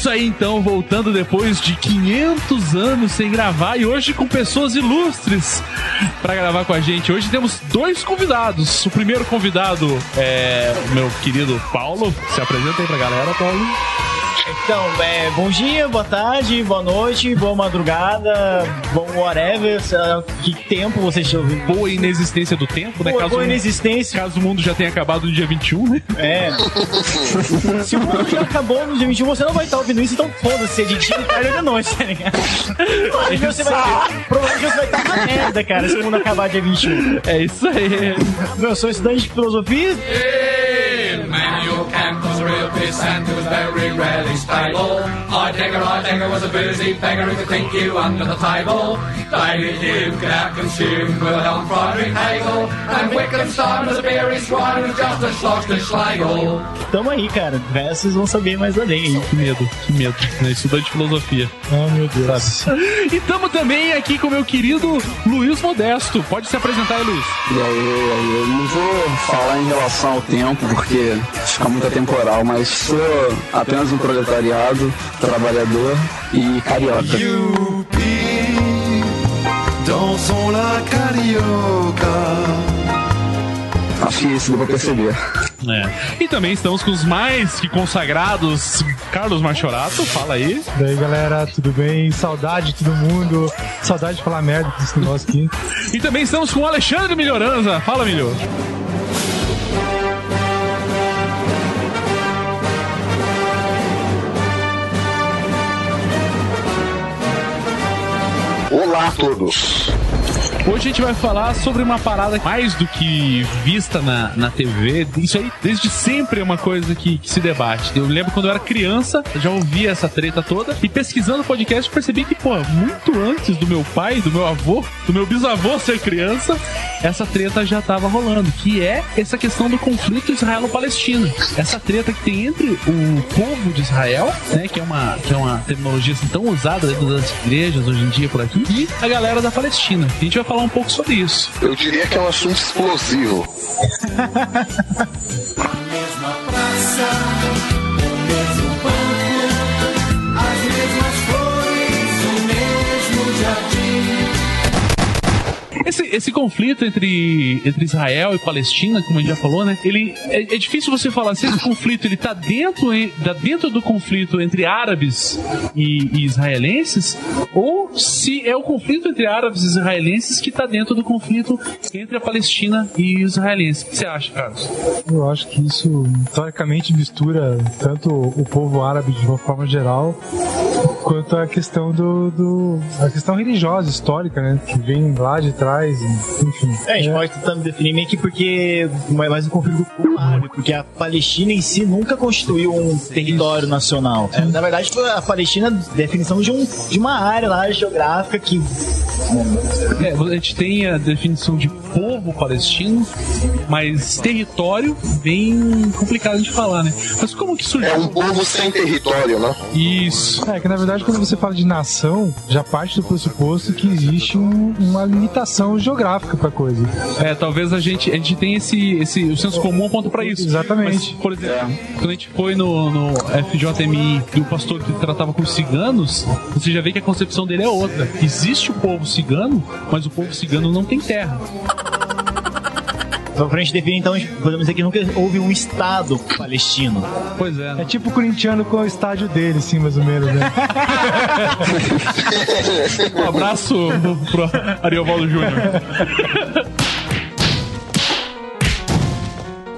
Isso aí então, voltando depois de 500 anos sem gravar e hoje com pessoas ilustres para gravar com a gente. Hoje temos dois convidados. O primeiro convidado é o meu querido Paulo. Se apresenta aí pra galera, Paulo. Então, é, bom dia, boa tarde, boa noite, boa madrugada, bom whatever, sei lá, que tempo vocês estão ouvindo. Boa inexistência do tempo, né? Boa, caso, boa inexistência. caso o mundo já tenha acabado no dia 21, né? É. Se o mundo já acabou no dia 21, você não vai estar ouvindo isso, então foda-se, se é de dia, de tarde ou de noite, tá ligado? Provavelmente você vai ter. Provavelmente você vai estar na merda, cara, se o mundo acabar dia 21. É isso aí. Eu sou estudante de filosofia. Manuel Very rarely stable. Heidegger, Heidegger was a busy beggar who could think you under the table. Hume Wilhelm Friedrich Hegel. And Wittgenstein was a beery swine who was just a Schlegel. Tamo aí, cara. Vocês vão saber mais além aí. Que medo, que medo. Né? Estudante de filosofia. Oh, meu Deus. E tamo também aqui com o meu querido Luiz Modesto. Pode se apresentar aí, Luiz. E aí, aí, eu não vou falar em relação ao tempo, porque fica muito atemporal, mas sou apenas um proletariado, trabalhador e carioca. Youpi, dansons la carioca. Acho que isso deu pra perceber. É. E também estamos com os mais que consagrados, Carlos Machorato, fala aí. E aí galera, tudo bem? Saudade de todo mundo. Saudade de falar merda desse negócio aqui. E também estamos com o Alexandre Melhoranza. Fala, Milho. Olá a todos! Hoje a gente vai falar sobre uma parada mais do que vista na, na TV. Isso aí, desde sempre, é uma coisa que, que se debate. Eu lembro quando eu era criança, já ouvia essa treta toda. E pesquisando o podcast, percebi que, pô, muito antes do meu pai, do meu avô, do meu bisavô ser criança, essa treta já tava rolando. Que é essa questão do conflito israelo-palestino. Essa treta que tem entre o povo de Israel, né, que é uma, que é uma terminologia assim, tão usada dentro das igrejas hoje em dia por aqui, e a galera da Palestina. A gente vai falar um pouco sobre isso. Eu diria que é um assunto explosivo. Esse, esse conflito entre, entre Israel e Palestina, como a gente já falou, né? Ele é, é difícil você falar se esse conflito ele tá dentro, tá dentro do conflito entre árabes e, e israelenses, ou se é o conflito entre árabes e israelenses que tá dentro do conflito entre a Palestina e os israelenses. O que você acha, Carlos? Eu acho que isso, historicamente, mistura tanto o povo árabe de uma forma geral, quanto a questão do, do- a questão religiosa, histórica, né? Que vem lá de trás, enfim. É, a gente pode tentar definir meio que porque é mais um conflito com o árabe, porque a Palestina em si nunca constituiu um território nacional. É, na verdade, foi a Palestina é definição de, um, de uma área lá geográfica que. É, a gente tem a definição de povo palestino, mas território bem complicado de falar, né? Mas como que surgiu? É um povo sem território, né? Isso. É que na verdade quando você fala de nação, já parte do pressuposto que existe um- uma limitação geográfica pra coisa. É, talvez a gente, a gente tenha esse, esse. O senso comum aponta pra isso. Exatamente. Mas, por exemplo, quando a gente foi no, no FJMI e o pastor que tratava com os ciganos, você já vê que a concepção dele é outra. Existe o povo cigano, mas o povo cigano não tem terra. Então, pra gente definir, então, podemos dizer que nunca houve um Estado palestino. Pois é. É né? tipo o corintiano com o estádio dele, sim, mais ou menos, né? Um abraço pro, pro Ariovaldo Júnior.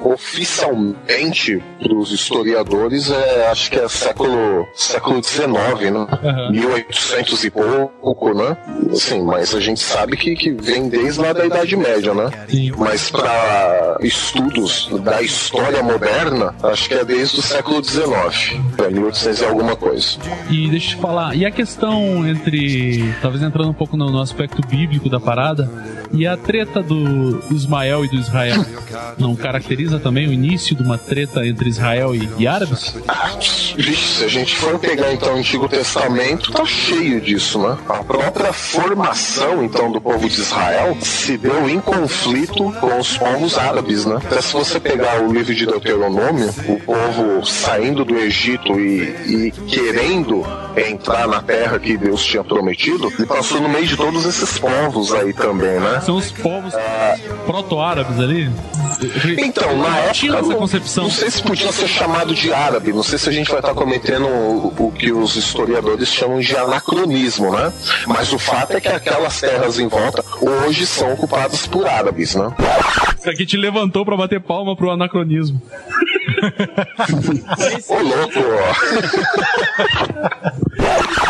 oficialmente para os historiadores é acho que é século século XIX, né? Aham. 1800 e pouco, né? Assim, mas a gente sabe que, que vem desde lá da Idade Média, né? Sim. Mas para estudos da história moderna, acho que é desde o século XIX, é 1800 e alguma coisa. E deixa eu te falar, e a questão entre. Talvez entrando um pouco no, no aspecto bíblico da parada, e a treta do Ismael e do Israel não caracteriza também o início de uma treta entre Israel e, e árabes? Se a gente for pegar então o Antigo Testamento, tá cheio disso, né? A própria formação então do povo de Israel se deu em conflito com os povos árabes, né? Até se você pegar o livro de Deuteronômio, o povo saindo do Egito e, e querendo entrar na terra que Deus tinha prometido, ele passou no meio de todos esses povos aí também, né? São os povos proto-árabes ali? Então, na época, Tinha essa não- concepção. Não sei se podia ser chamado de árabe, não sei se a gente vai estar cometendo o, o que os historiadores chamam de anacronismo, né? Mas o fato é que aquelas terras em volta hoje são ocupadas por árabes, né? Isso aqui te levantou pra bater palma pro anacronismo. Ô louco!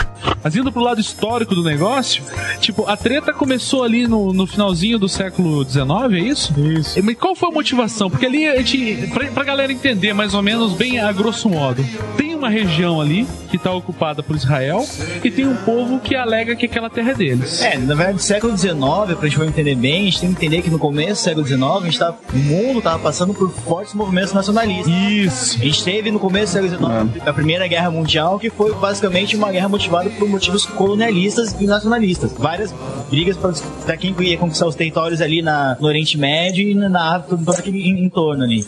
Mas indo pro lado histórico do negócio, tipo, a treta começou ali no, no finalzinho do século XIX, é isso? Isso. E, Mas qual foi a motivação? Porque ali a gente, pra, pra galera entender mais ou menos bem a grosso modo, tem uma região ali que tá ocupada por Israel e tem um povo que alega que aquela terra é deles. É, na verdade, século XIX, pra gente entender bem, a gente tem que entender que no começo do século XIX, a gente tá, o mundo tava passando por fortes movimentos nacionalistas. Isso. A gente teve no começo do século XIX a Primeira Guerra Mundial, que foi basicamente uma guerra motivada por motivos colonialistas e nacionalistas. Várias brigas pra quem ia conquistar os territórios ali na, no Oriente Médio e na África, todo aquele en- entorno ali.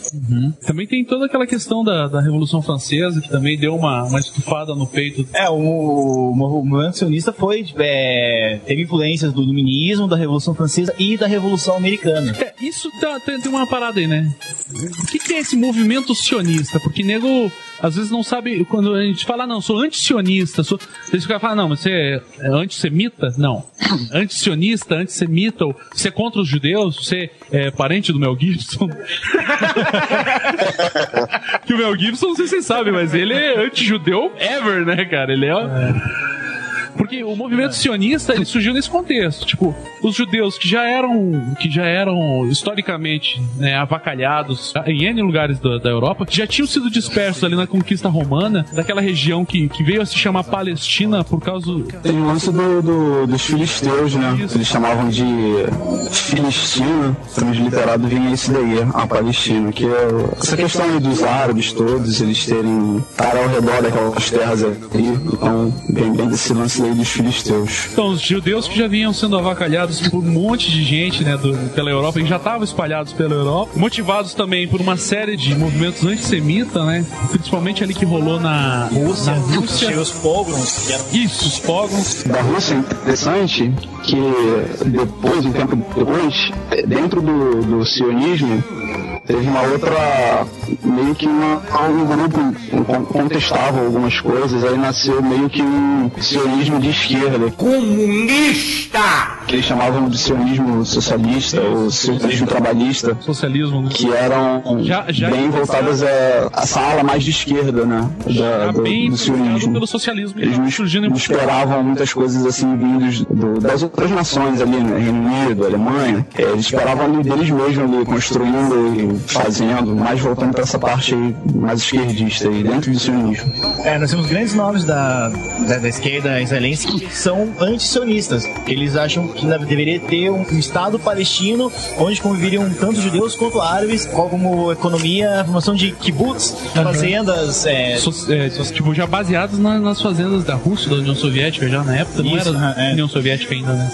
Também tem toda aquela questão da, da Revolução Francesa, que também deu uma, uma estufada no peito. É, o, o movimento sionista foi, é, teve influências do iluminismo, da Revolução Francesa e da Revolução Americana. É, isso tá- tem, tem uma parada aí, né? O que, que é esse movimento sionista? Porque nego às vezes não sabe. Quando a gente fala, "Ah, não, sou anti-sionista, sou. Eles ficam falando, não, mas você é antissemita? Não. Anti-sionista, antissemita, ou você é contra os judeus? Você é parente do Mel Gibson? que o Mel Gibson, não sei se vocês sabem, mas ele é anti-judeu ever, né, cara? Ele é. Porque o movimento sionista ele surgiu nesse contexto. Tipo, os judeus que já eram, que já eram historicamente né, avacalhados em N lugares da, da Europa, já tinham sido dispersos ali na conquista romana, daquela região que, que veio a se chamar Palestina por causa. Tem o lance do, do- dos filisteus, né? Eles chamavam de Filistina, transliterado vinha isso daí, a Palestina, que é essa questão dos árabes todos, eles terem estar ao redor daquelas terras ali, então vem bem desse lance daí dos filisteus. Então, os judeus que já vinham sendo avacalhados por um monte de gente, né, do- pela Europa, e já estavam espalhados pela Europa, motivados também por uma série de movimentos antissemitas, né, principalmente ali que rolou na Rússia, na Rússia. tinha os pogroms, que eram Isso, os pogroms. Da Rússia é interessante que depois, um tempo depois, dentro do, do sionismo, teve uma outra, meio que uma, um grupo contestava algumas coisas, aí nasceu meio que um sionismo de esquerda. Comunista! Que eles chamavam de sionismo socialista ou sionismo trabalhista. Socialismo, né? Que eram Já- já bem voltadas a essa ala mais de esquerda, né? Da, do, bem do sionismo. pelo socialismo Eles não, surgindo não esperavam muitas coisas assim vindos do- das outras nações ali, né? Reino Unido, Alemanha. É, eles esperavam ali deles mesmos ali, construindo fazendo, mais voltando para essa parte aí mais esquerdista aí, dentro do sionismo. É, nós temos grandes nomes da, da, da esquerda israelense que são antisionistas. que Eles acham que deveria ter um, um Estado palestino onde conviveriam tanto judeus quanto árabes, como economia, a formação de kibbutz, fazendas. É, So- é, tipo, já baseados na- nas fazendas da Rússia, da União Soviética, já na época, não Isso, era é. União Soviética ainda, né?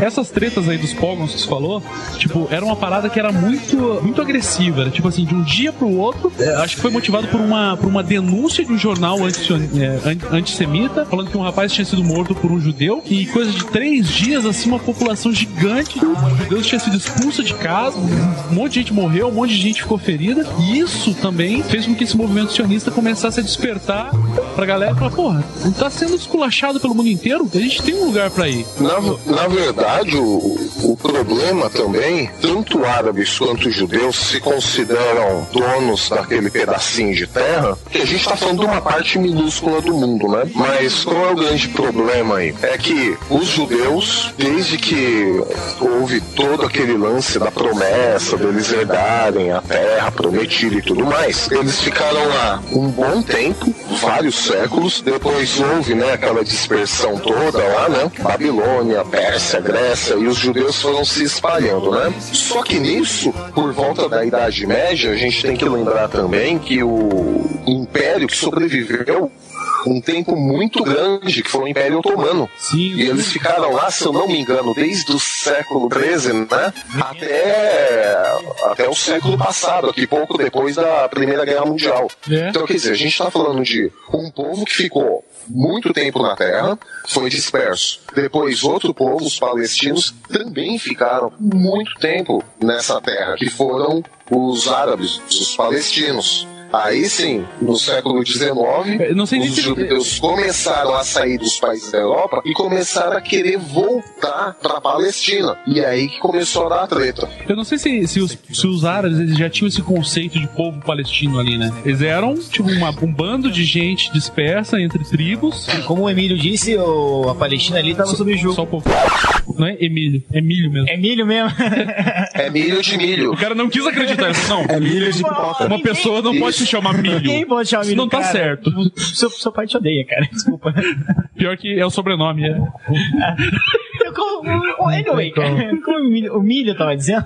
Essas tretas aí dos pogroms que você falou, tipo, era uma parada que era muito, muito agressiva. Era tipo assim, de um dia pro outro, é, acho que foi motivado por uma, por uma denúncia de um jornal anti, é, an- antissemita, falando que um rapaz tinha sido morto por um judeu, e coisa de três dias, assim, uma população gigante de judeus tinha sido expulsa de casa, um monte de gente morreu, um monte de gente ficou ferida, e isso também fez com que esse movimento sionista começasse a despertar pra galera e falar, porra, tá sendo esculachado pelo mundo inteiro, a gente tem um lugar pra ir. Na, na verdade, o, o problema também, tanto árabes quanto judeus se consideram donos daquele pedacinho de terra, que a gente está falando de uma parte minúscula do mundo, né? Mas qual é o grande problema aí? É que os judeus, desde que houve todo aquele lance da promessa deles herdarem a terra prometida e tudo mais, eles ficaram lá um bom tempo, vários séculos, depois houve, né, aquela dispersão toda lá, né? Babilônia, Pérsia, Grécia, e os judeus foram se espalhando, né? Só que nisso, por volta da Idade Média, a gente tem que lembrar também que o império que sobreviveu um tempo muito grande, que foi o Império Otomano. Sim. E eles ficaram lá, se eu não me engano, desde o século XIII, né? Até, até o século passado, aqui pouco depois da Primeira Guerra Mundial. É. Então, quer dizer, a gente está falando de um povo que ficou muito tempo na Terra, foi disperso. Depois, outro povo, os palestinos, também ficaram muito tempo nessa terra, que foram os árabes, os palestinos. Aí sim, no século XIX, os se- judeus começaram a sair dos países da Europa e começaram a querer voltar para a Palestina. E aí que começou a dar a treta. Eu não sei se, se, os, se os árabes eles já tinham esse conceito de povo palestino ali, né? Eles eram, tipo, uma- um bando de gente dispersa entre tribos. Como o Emílio disse, o- a Palestina ali estava sob jogo. Só um pouco. Não é Emílio, é milho mesmo. Emílio mesmo. É milho de milho. O cara não quis acreditar não. É milho de pipoca. Uma pessoa não pode se chamar milho. Ninguém pode chamar Isso Emílio. não tá cara. certo. Seu, seu pai te odeia, cara. Desculpa. Pior que é o sobrenome. É. Eu, como, anyway, como o Milho, o Milho tava dizendo,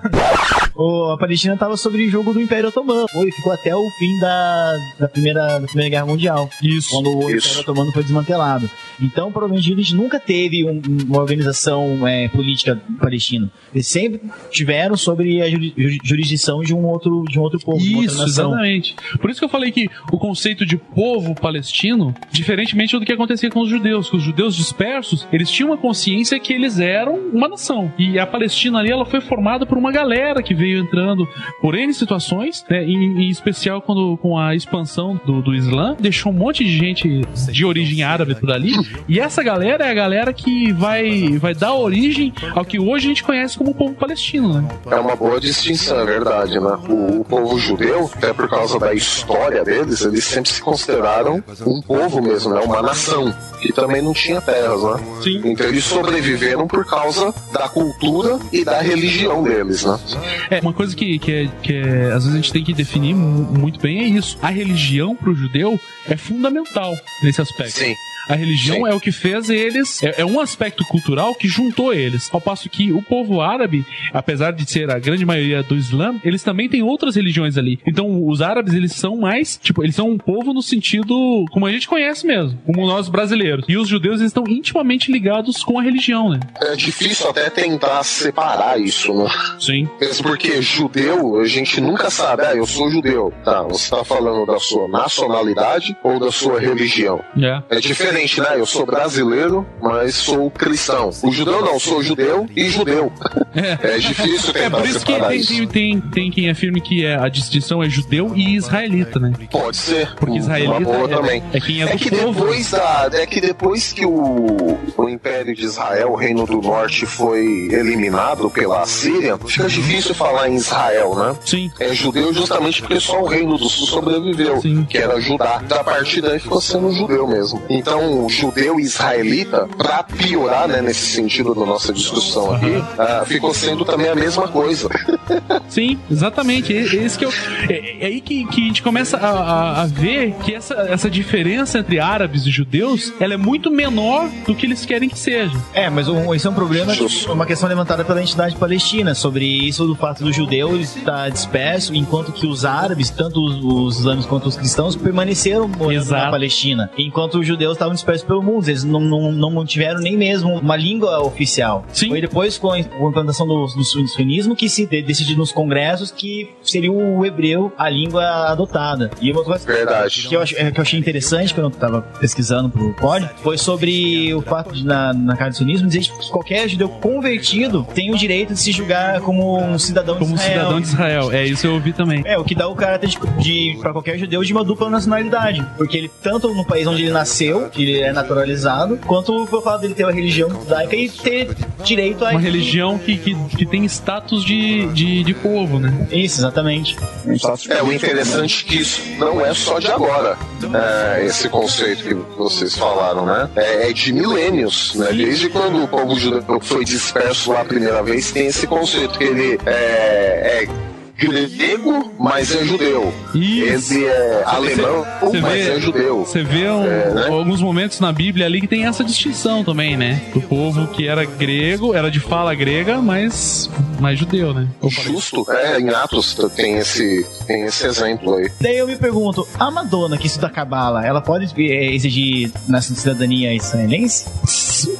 o- a Palestina tava sob o jogo do Império Otomano. Foi, ficou até o fim da, da, primeira, da Primeira Guerra Mundial. Isso. Quando o Isso. Império Otomano foi desmantelado. Então, provavelmente, eles nunca teve um- uma organização é, política palestina. Eles sempre tiveram sobre a juri- ju- jurisdição de um outro, de um outro povo, Isso, nação. exatamente. Por isso que eu falei que o conceito de povo palestino, diferentemente do que acontecia com os judeus, que os judeus dispersos, eles tinham uma consciência que eles eram uma nação. E a Palestina ali, ela foi formada por uma galera que veio entrando por N situações, né, em, em especial quando com a expansão do, do Islã, deixou um monte de gente de origem árabe por ali. E essa galera é a galera que vai, vai dar origem ao que hoje a gente conhece como povo palestino, né? É uma boa distinção, é verdade, né? O, o povo judeu, até por causa da história deles, eles sempre se consideraram um povo mesmo, né? Uma nação, que também não tinha terras, né? Sim. Então eles sobreviveram por causa da cultura e da religião deles, né? É, uma coisa que, que, é, que é, às vezes a gente tem que definir mu- muito bem é isso. A religião pro judeu é fundamental nesse aspecto. Sim. A religião Sim. é o que fez eles, é, é um aspecto cultural que juntou eles. Ao passo que o povo árabe, apesar de ser a grande maioria do Islã, eles também têm outras religiões ali. Então, os árabes, eles são mais, tipo, eles são um povo no sentido como a gente conhece mesmo, como nós brasileiros. E os judeus, eles estão intimamente ligados com a religião, né? É difícil até tentar separar isso, né? Sim. Mesmo porque judeu, a gente nunca sabe, ah, eu sou judeu. Tá, você tá falando da sua nacionalidade ou da sua religião? É. É diferente, né? Eu sou brasileiro, mas sou cristão. O judeu não, sou judeu e judeu. É difícil É tentar por isso que tem, isso. tem, tem, quem afirme que é, a distinção é judeu e israelita, né? Pode ser. Porque uma israelita boa é, também. é quem é É que povo. depois da, é que depois que o, o Império de Israel, o Reino do Norte, foi eliminado pela Síria, fica difícil falar em Israel, né? Sim. É judeu justamente porque só o Reino do Sul sobreviveu, Sim. que era Judá. Da partir daí ficou sendo judeu mesmo. Então, judeu e israelita, pra piorar, né, nesse sentido da nossa discussão aqui, ah, ficou sendo também a mesma coisa. Sim, exatamente. É, é esse que eu, é, é aí que, que a gente começa a, a- a ver que essa, essa diferença entre árabes e judeus ela é muito menor do que eles querem que seja. É, mas um, esse é um problema, Justo. uma questão levantada pela entidade palestina, sobre isso do fato do judeu estar disperso, enquanto que os árabes, tanto os, os islâmicos quanto os cristãos, permaneceram morando Exato. na Palestina, enquanto os judeus estavam dispersos pelo mundo, eles não, não, não mantiveram nem mesmo uma língua oficial. Sim. Foi depois com a implantação do, do sionismo que se de- decidido nos congressos que seria o hebreu a língua adotada. E uma coisa Verdade. que eu, ach- que eu achei interessante quando eu tava pesquisando pro pod foi sobre o fato de, na, na carta do sionismo, dizer que qualquer judeu convertido tem o direito de se julgar como um cidadão Como de Israel. cidadão de Israel. É, isso eu ouvi também. É, o que dá o caráter de, de para qualquer judeu de uma dupla nacionalidade. Porque ele, tanto no país onde ele nasceu, que ele é naturalizado, quanto pelo fato dele ter uma religião judaica e ter direito a. Uma religião que, que, que tem status de, de, de povo, né? Isso, exatamente. É, o interessante é que isso não é só de agora, é, esse conceito que vocês falaram, né? É, é de milênios, né? Desde quando o povo judeu foi disperso lá a primeira vez, tem esse conceito que ele é, é grego, mas é judeu. Isso. Ele é alemão, Você mas vê- é judeu. Você vê um- É, né? alguns momentos na Bíblia ali que tem essa distinção também, né? Do povo que era grego, era de fala grega, mas mais judeu, né? Justo, é, em Atos tem esse, tem esse exemplo aí. Daí eu me pergunto, a Madonna que estuda Cabala, ela pode eh, exigir nessa cidadania israelense?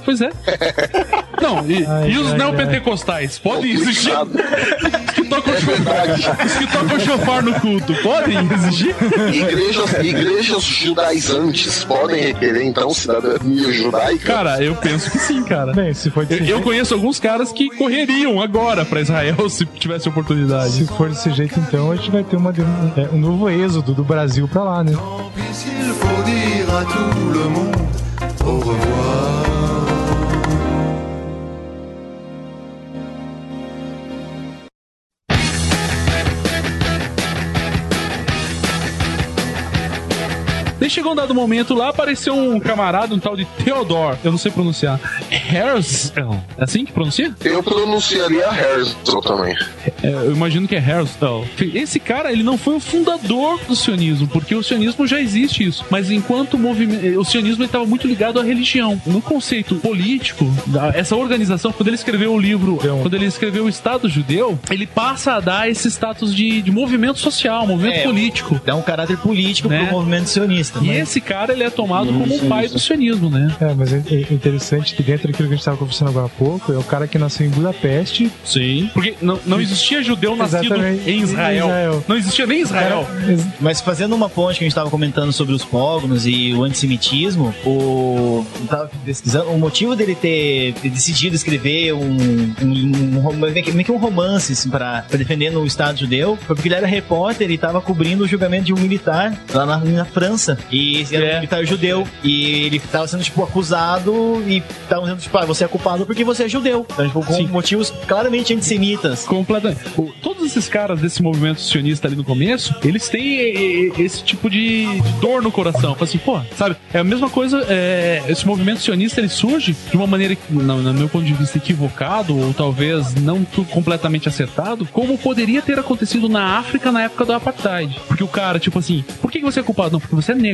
Pois é. Não, e, Ai, e os ai, neopentecostais podem exigir? Complicado. Os que tocam É. Os que tocam chofar no culto podem exigir? Igrejas, igrejas judaizantes podem requerer então cidadania judaica? Cara, eu penso que sim, cara. Bem, se for Eu, desse eu jeito, conheço alguns caras que correriam agora pra Israel se tivesse oportunidade. se for desse jeito, então a gente vai ter uma, é, um novo êxodo do Brasil pra lá, né? Puis s'il Daí chegou um dado momento lá, apareceu um camarada, um tal de Theodore, eu não sei pronunciar. Herzl. É assim que pronuncia? Eu pronunciaria Herzl também. É, eu imagino que é Herzl. Esse cara, ele não foi o fundador do sionismo, porque o sionismo já existe isso. Mas enquanto o movimento. O sionismo estava muito ligado à religião. No conceito político, essa organização, quando ele escreveu o livro, quando ele escreveu o Estado Judeu, ele passa a dar esse status de, de movimento social, movimento É, político. Dá um caráter político Né? pro movimento sionista. E mas- esse cara, ele é tomado como o pai do sionismo, né? É, mas é, é interessante que dentro daquilo que a gente estava conversando agora há pouco, é o cara que nasceu em Budapeste. Sim. Porque não, não existia judeu nascido Exatamente. em Israel. Israel. Não existia nem Israel. Mas fazendo uma ponte que a gente estava comentando sobre os pógronos e o antissemitismo, o. Eu tava pesquisando, o motivo dele ter decidido escrever um. um, um rom- meio que meio que um romance assim, para defender o Estado judeu foi porque ele era repórter e estava cobrindo o julgamento de um militar lá na, na França. E esse É. militar judeu. E ele estava sendo, tipo, acusado e estavam dizendo, tipo, ah, você é culpado porque você é judeu. Então, tipo, com Sim. motivos claramente antissemitas. Completamente. Todos esses caras desse movimento sionista ali no começo, eles têm esse tipo de, dor no coração. Fala assim, pô, sabe? É a mesma coisa, é, esse movimento sionista ele surge de uma maneira, que, no, meu ponto de vista, equivocado, ou talvez não completamente acertado, como poderia ter acontecido na África na época do Apartheid. Porque o cara, tipo assim, por que que você é culpado? Não, porque você é negro.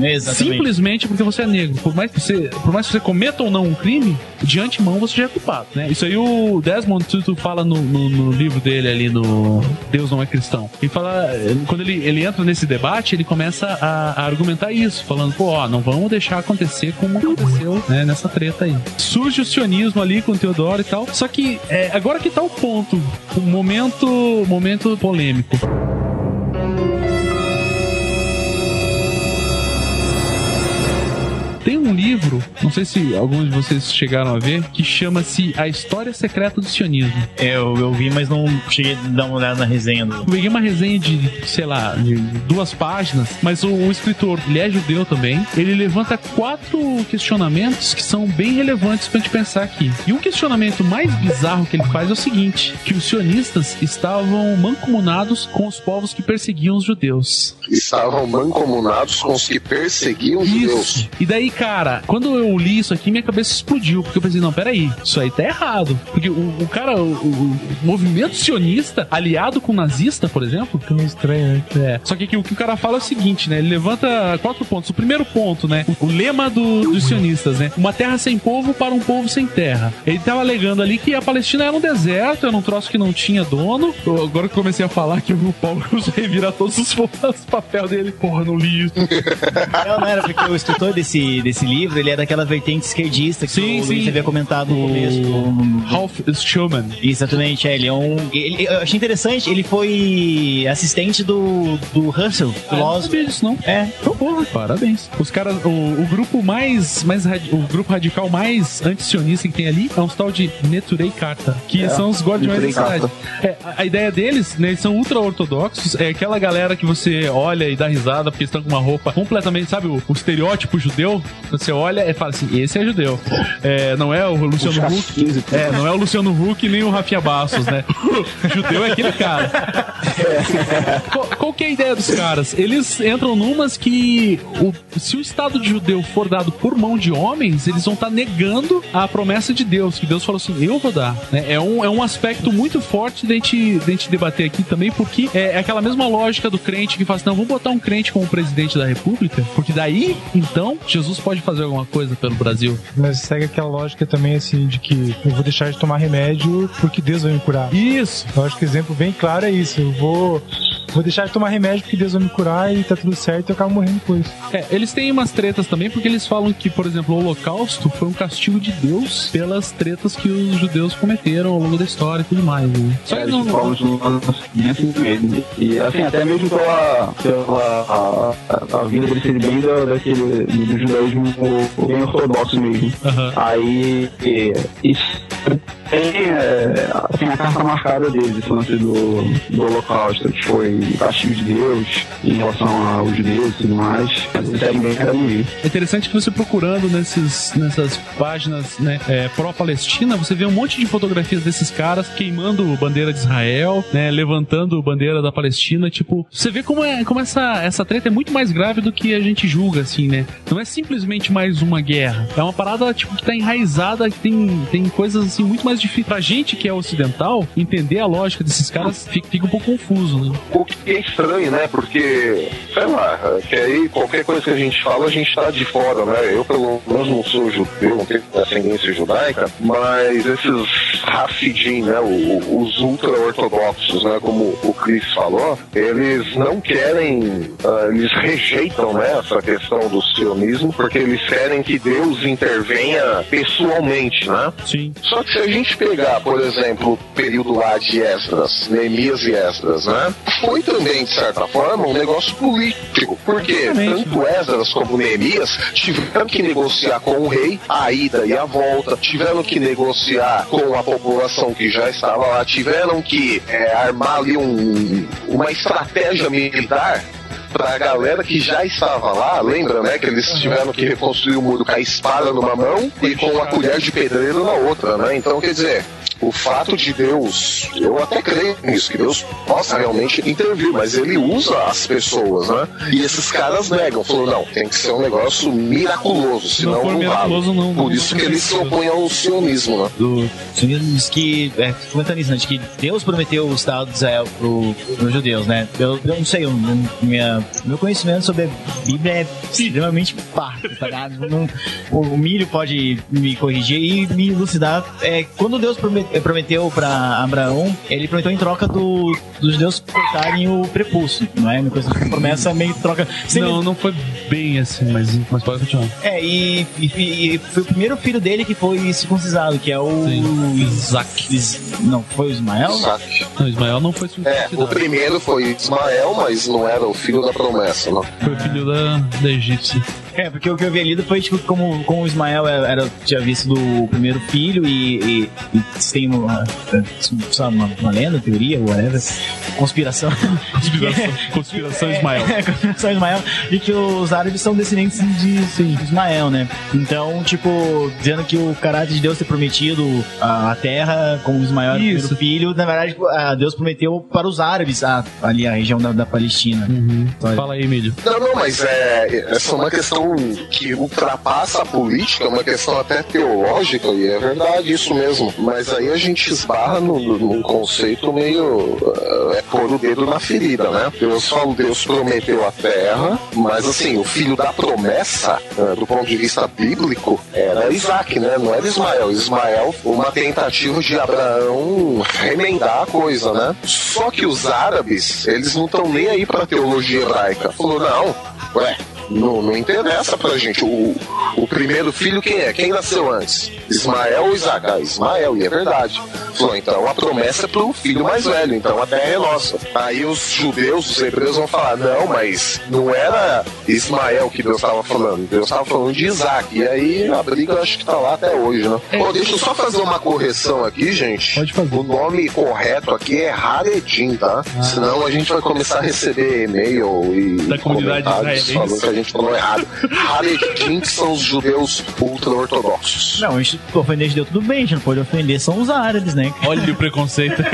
Exatamente. Simplesmente porque você é negro. Por mais que você, por mais que você cometa ou não um crime, de antemão você já é culpado, né? Isso aí o Desmond Tutu fala no, no- no livro dele ali no Deus não é cristão. Ele fala, quando ele, ele entra nesse debate, ele começa a, a argumentar isso, falando, pô, ó, não vamos deixar acontecer como aconteceu, né, nessa treta aí. Surge o sionismo ali com o Teodoro e tal. Só que é, agora que tá o ponto, o momento, momento polêmico. Um livro, não sei se alguns de vocês chegaram a ver, que chama-se A História Secreta do Sionismo. Eu, eu vi, mas não cheguei a dar uma olhada na resenha do. Eu peguei uma resenha de, sei lá, de duas páginas, mas o, o escritor, ele é judeu também, ele levanta quatro questionamentos que são bem relevantes pra gente pensar aqui. E um questionamento mais bizarro que ele faz é o seguinte, que os sionistas estavam mancomunados com os povos que perseguiam os judeus. Estavam mancomunados com os que perseguiam os judeus. Isso. E daí, cara, quando eu li isso aqui, minha cabeça explodiu. Porque eu pensei, não, peraí, isso aí tá errado. Porque o, o cara, o, o- movimento sionista, aliado com o nazista, por exemplo. Meio estranho, né? É. Só que aqui, o que o cara fala é o seguinte, né? Ele levanta quatro pontos. O primeiro ponto, né? O, o lema do- dos sionistas, né? Uma terra sem povo para um povo sem terra. Ele tava alegando ali que a Palestina era um deserto, era um troço que não tinha dono. Eu- agora que eu comecei a falar que o Paulo Cruz revira todos os, os papéis dele. Porra, não li isso. Não, não era, porque o escritor desse, desse livro, ele é daquela vertente esquerdista que Sim, o sim. Luiz havia comentado no O- começo do, Ralph Schumann. Exatamente, é, ele é um. Ele, eu achei interessante, ele foi assistente do, do Russell, Ah, eu não filósofo. sabia disso, não. É, Então, porra, parabéns. Os caras, o, o grupo mais, mais o grupo radical mais antisionista que tem ali é um tal de Neturei Carta, que É, são os guardiões da cidade. É, a, ideia deles, né, eles são ultra ortodoxos, é aquela galera que você olha e dá risada porque estão com uma roupa completamente, sabe, o, o estereótipo judeu, você olha e fala assim, esse é judeu. É, não é o Luciano Huck. É, não é o Luciano Huck nem o Rafinha Bastos, né? Judeu é aquele cara. Qual, qual que é a ideia dos caras? Eles entram numas que o- se o Estado de judeu for dado por mão de homens, eles vão estar negando a promessa de Deus, que Deus falou assim, eu vou dar. né? É, um, é um aspecto muito forte de a gente, de a gente debater aqui também, porque é, é aquela mesma lógica do crente que fala assim, não, vamos botar um crente como presidente da república, porque daí, então, Jesus pode fazer alguma coisa pelo Brasil. Mas segue aquela lógica também, assim, de que eu vou deixar de tomar remédio porque Deus vai me curar. Isso! Eu acho que o exemplo bem claro é isso. Eu vou, vou deixar de tomar remédio porque Deus vai me curar e tá tudo certo e eu acabo morrendo depois. É, eles têm umas tretas também, porque eles falam que, por exemplo, o Holocausto foi um castigo de Deus pelas tretas que os judeus cometeram ao longo da história e tudo mais. Né? Só que Eles não, falam de mesmo. E assim, até mesmo pela, pela a, a, a vida deles ser bem da, daquele, do judaísmo bem ortodoxo mesmo. Aham. Aí e- isso tem, é, tem a carta marcada deles, esse lance do, do holocausto, que foi castigo de Deus em relação aos judeus e tudo mais. Eles seguem bem. É interessante que você procurando nesses, nessas páginas né, é, pró-Palestina, você vê um monte de fotografias desses caras queimando bandeira de Israel, né, levantando bandeira da Palestina. Tipo, você vê como, é, como essa, essa treta é muito mais grave do que a gente julga, assim, né? Não é simplesmente mais uma guerra. É uma parada tipo, que tá enraizada, que tem, tem coisas assim muito mais difíceis. Pra gente que é ocidental, entender a lógica desses caras fica, fica um pouco confuso, né? O que é estranho, né? Porque, sei lá, que aí qualquer coisa que a gente fala, a gente tá de fora, né? Eu, pelo menos, não sou judeu, não tenho ascendência judaica, mas esses Hassidim, né? os ultra-ortodoxos, né? Como o Chris falou, eles não querem, ah, eles rejeitam, né? Essa questão do sionismo, porque eles querem que Deus intervenha pessoalmente, né? Sim. Só que se a gente pegar, por exemplo, o período lá de Esdras, Neemias e Esdras, né? Foi também, de certa forma, um negócio político. Porque Exatamente. tanto Esdras como Neemias tiveram que negociar com o rei a ida e a volta, tiveram que negociar com a população que já estava lá, tiveram que é, armar ali um, uma estratégia militar pra galera que já estava lá, lembra, né? Que eles tiveram que reconstruir o muro com a espada numa mão e com a colher de pedreiro na outra, né? Então, quer dizer, o fato de Deus, eu até creio nisso, que Deus possa realmente intervir, mas ele usa as pessoas, né? E esses caras negam, falou, não, tem que ser um negócio miraculoso, senão for não, vale. miraculoso, não- Por não isso que eles se opõem ao sionismo, né? do sionismo diz que, é, comentando isso, né, de que Deus prometeu o Estado de Israel pro, pros judeus, né? Eu, eu não sei, eu, não- minha, meu conhecimento sobre a Bíblia é extremamente parco, tá ligado? Não- o, Milho pode me corrigir e me elucidar. É, quando Deus promet- prometeu pra Abraão, ele prometeu em troca do, dos judeus cortarem o prepulso, não é? Uma coisa, uma promessa meio troca. Sem Não, não foi bem assim, mas, mas pode continuar. é, e, e- e foi o primeiro filho dele que foi circuncisado, que é o. Sim, Isaac. Is- Não, foi o Ismael? Isaac. Não, Ismael não foi É, o primeiro foi Ismael, mas não era o filho da promessa, não. Foi filho da, da egípcia. É, porque o que eu vi lido foi tipo como, como o Ismael era, era- tinha visto do primeiro filho e, e, e tem uma, sabe, uma, uma lenda, teoria, whatever, conspiração. Conspiração, conspiração Ismael. É, conspiração Ismael, de que os árabes são descendentes de, de Ismael, né? Então, tipo, dizendo que o caráter de Deus ter prometido a, a terra, como Ismael era o primeiro filho, na verdade, a Deus prometeu para os árabes a, ali a região da, da Palestina. Então, Fala aí, Emílio. Não, não, mas é, é uma questão que ultrapassa a política, é uma questão até teológica, e é verdade isso mesmo. Mas aí a gente esbarra no- num conceito meio. eh, é pôr o dedo na ferida, né? Deus falou, Deus prometeu a terra, mas assim, o filho da promessa, eh, do ponto de vista bíblico, era Isaac, né? Não era Ismael. Ismael, uma tentativa de Abraão remendar a coisa, né? Só que os árabes, eles não estão nem aí pra teologia hebraica. Falou, não, ué, Não, não interessa pra gente. O, o primeiro filho quem é? Quem nasceu antes? Ismael ou Isaac? Ah, Ismael, e é verdade. Falou, então a promessa é pro filho mais velho, então a terra é nossa. Aí os judeus, os hebreus vão falar, não, mas não era Ismael que Deus estava falando, Deus estava falando de Isaac. E aí a briga eu acho que tá lá até hoje, né? Pô, deixa eu só fazer uma correção aqui, gente. Pode fazer. O nome correto aqui é Haredim, tá? Senão a gente vai começar a receber e-mail e Da comunidade israelense. Gente falou errado. Haredim são os judeus ultra-ortodoxos. Não, a gente ofender judeu tudo bem, a gente não pode ofender, são os árabes, né? Olha o preconceito.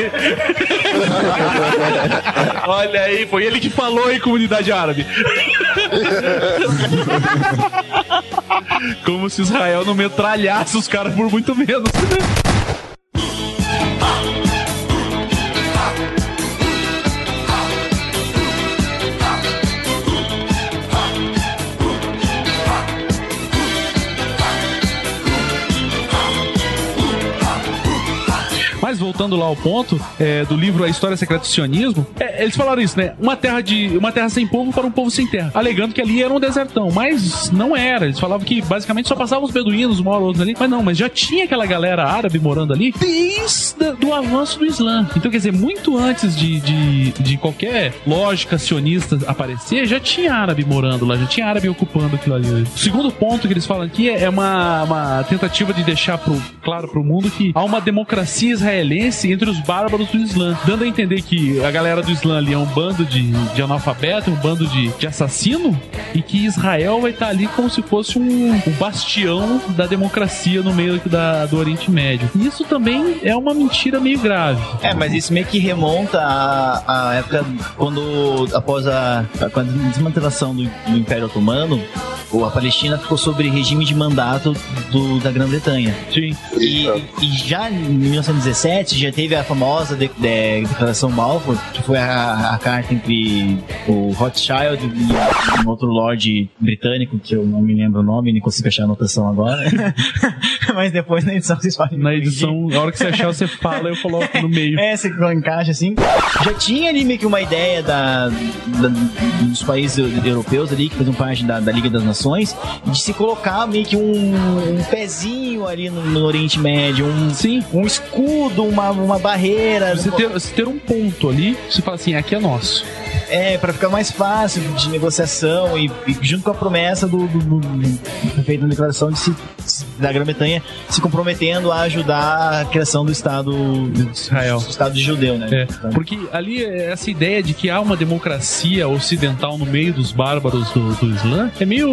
Olha aí, foi ele que falou em comunidade árabe. Como se Israel não metralhasse os caras por muito menos. Voltando lá ao ponto é, do livro A História Secreta do Sionismo, é, eles falaram isso, né? Uma terra de uma terra sem povo para um povo sem terra, alegando que ali era um desertão, mas não era. Eles falavam que basicamente só passavam os beduínos, uma hora ou outra ali, mas não, mas já tinha aquela galera árabe morando ali desde o avanço do Islã. Então, quer dizer, muito antes de, de, de qualquer lógica sionista aparecer, já tinha árabe morando lá, já tinha árabe ocupando aquilo ali. O segundo ponto que eles falam aqui é uma, uma tentativa de deixar pro, claro pro mundo que há uma democracia israelense entre os bárbaros do Islã, dando a entender que a galera do Islã ali é um bando de, de analfabeto, um bando de, de assassino, e que Israel vai estar ali como se fosse um, um bastião da democracia no meio da, do Oriente Médio. E isso também é uma mentira meio grave. É, mas isso meio que remonta à, à época quando, após a, a, desmantelação do, do Império Otomano, a Palestina ficou sob regime de mandato do, da Grã-Bretanha. Sim. E, e já em 1917 já teve a famosa de- de- Declaração Balfour, que foi a, a carta entre o Rothschild e um outro lord britânico, que eu não me lembro o nome, nem consigo achar a anotação agora. Mas depois na edição vocês podem Na edição, a hora que você achar, você fala, eu coloco no meio. É, você encaixa assim. Já tinha ali meio que uma ideia da, da- dos países eu- europeus ali, que faziam parte da, da Liga das Nações, de se colocar meio que um, um pezinho ali no, no Oriente Médio, um, Sim. um escudo, uma, uma barreira. Você ter, você ter um ponto ali, você fala assim, aqui é nosso. É, pra ficar mais fácil de negociação e, e junto com a promessa do, do, do, do feito na declaração de se, da Grã-Bretanha se comprometendo a ajudar a criação do Estado de Israel. do Estado judeu, né? É, Então, porque ali é essa ideia de que há uma democracia ocidental no meio dos bárbaros do, do Islã é meio,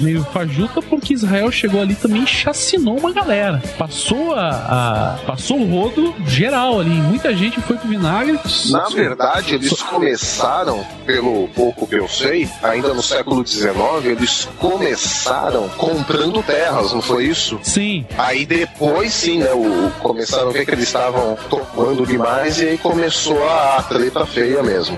meio fajuta porque Israel chegou ali também e chacinou uma galera. Passou a, a- passou o rodo geral ali. Muita gente foi pro vinagre. Na verdade, eles começaram, pelo pouco que eu sei, ainda no século XIX, eles começaram comprando terras, não foi isso? Sim, Aí depois sim, né? O, começaram a ver que eles estavam tomando demais e aí começou a treta feia mesmo.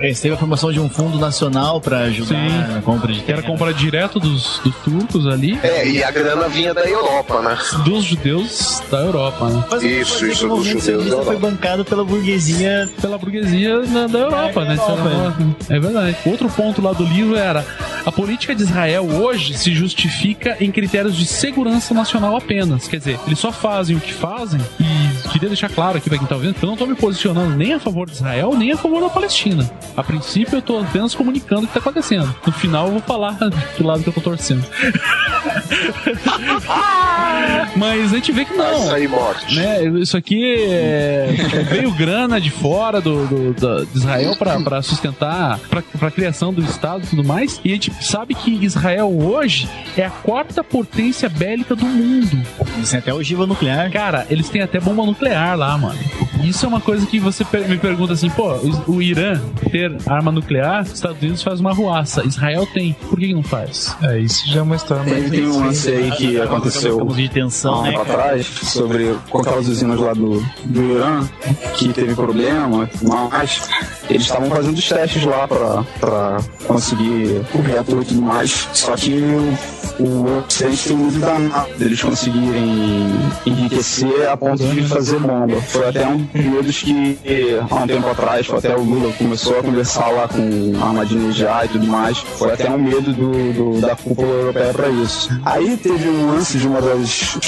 É, teve a formação de um fundo nacional pra ajudar Sim. na compra de que era terra. compra direto dos, dos turcos ali, É, e a grana vinha da Europa, né? dos judeus da Europa, né? Mas Isso, isso dos judeus da sionista foi Europa. bancado pela burguesia pela burguesia na- da Europa, É, né? Europa, forma. É verdade. Outro ponto lá do livro era a política de Israel hoje se justifica em critérios de segurança nacional apenas. Quer dizer, eles só fazem o que fazem e queria deixar claro aqui pra quem tá ouvindo que eu não tô me posicionando nem a favor de Israel nem a favor da Palestina. A princípio eu tô apenas comunicando o que tá acontecendo. No final eu vou falar que lado que eu tô torcendo. Mas a gente vê que Vai não sair morte. né? Isso aqui é, veio grana de fora do, do- da- de Israel pra pra sustentar pra pra criação do Estado e tudo mais. E a gente sabe que Israel hoje é a quarta potência bélica do mundo. Eles têm até ogiva nuclear. Cara, eles têm até bomba nuclear lá, mano. Isso é uma coisa que você me pergunta assim, pô, o Irã ter arma nuclear, os Estados Unidos faz uma ruaça. Israel tem. Por que, que não faz? É, isso já é uma história mais Tem, tem um lance aí que aconteceu de tensão, há um né? atrás sobre com aquelas usinas lá do, do Irã que teve problema, mas eles estavam fazendo os testes lá pra, pra conseguir reator e tudo mais. Só que o, Ocidente tem muito danado deles conseguirem enriquecer a ponto de fazer bomba. Foi até um, medos que há um tempo atrás, até o Lula começou a conversar lá com Ahmadinejad e tudo mais, foi até um medo do, do- da cúpula europeia para isso. Aí teve um lance de uma das,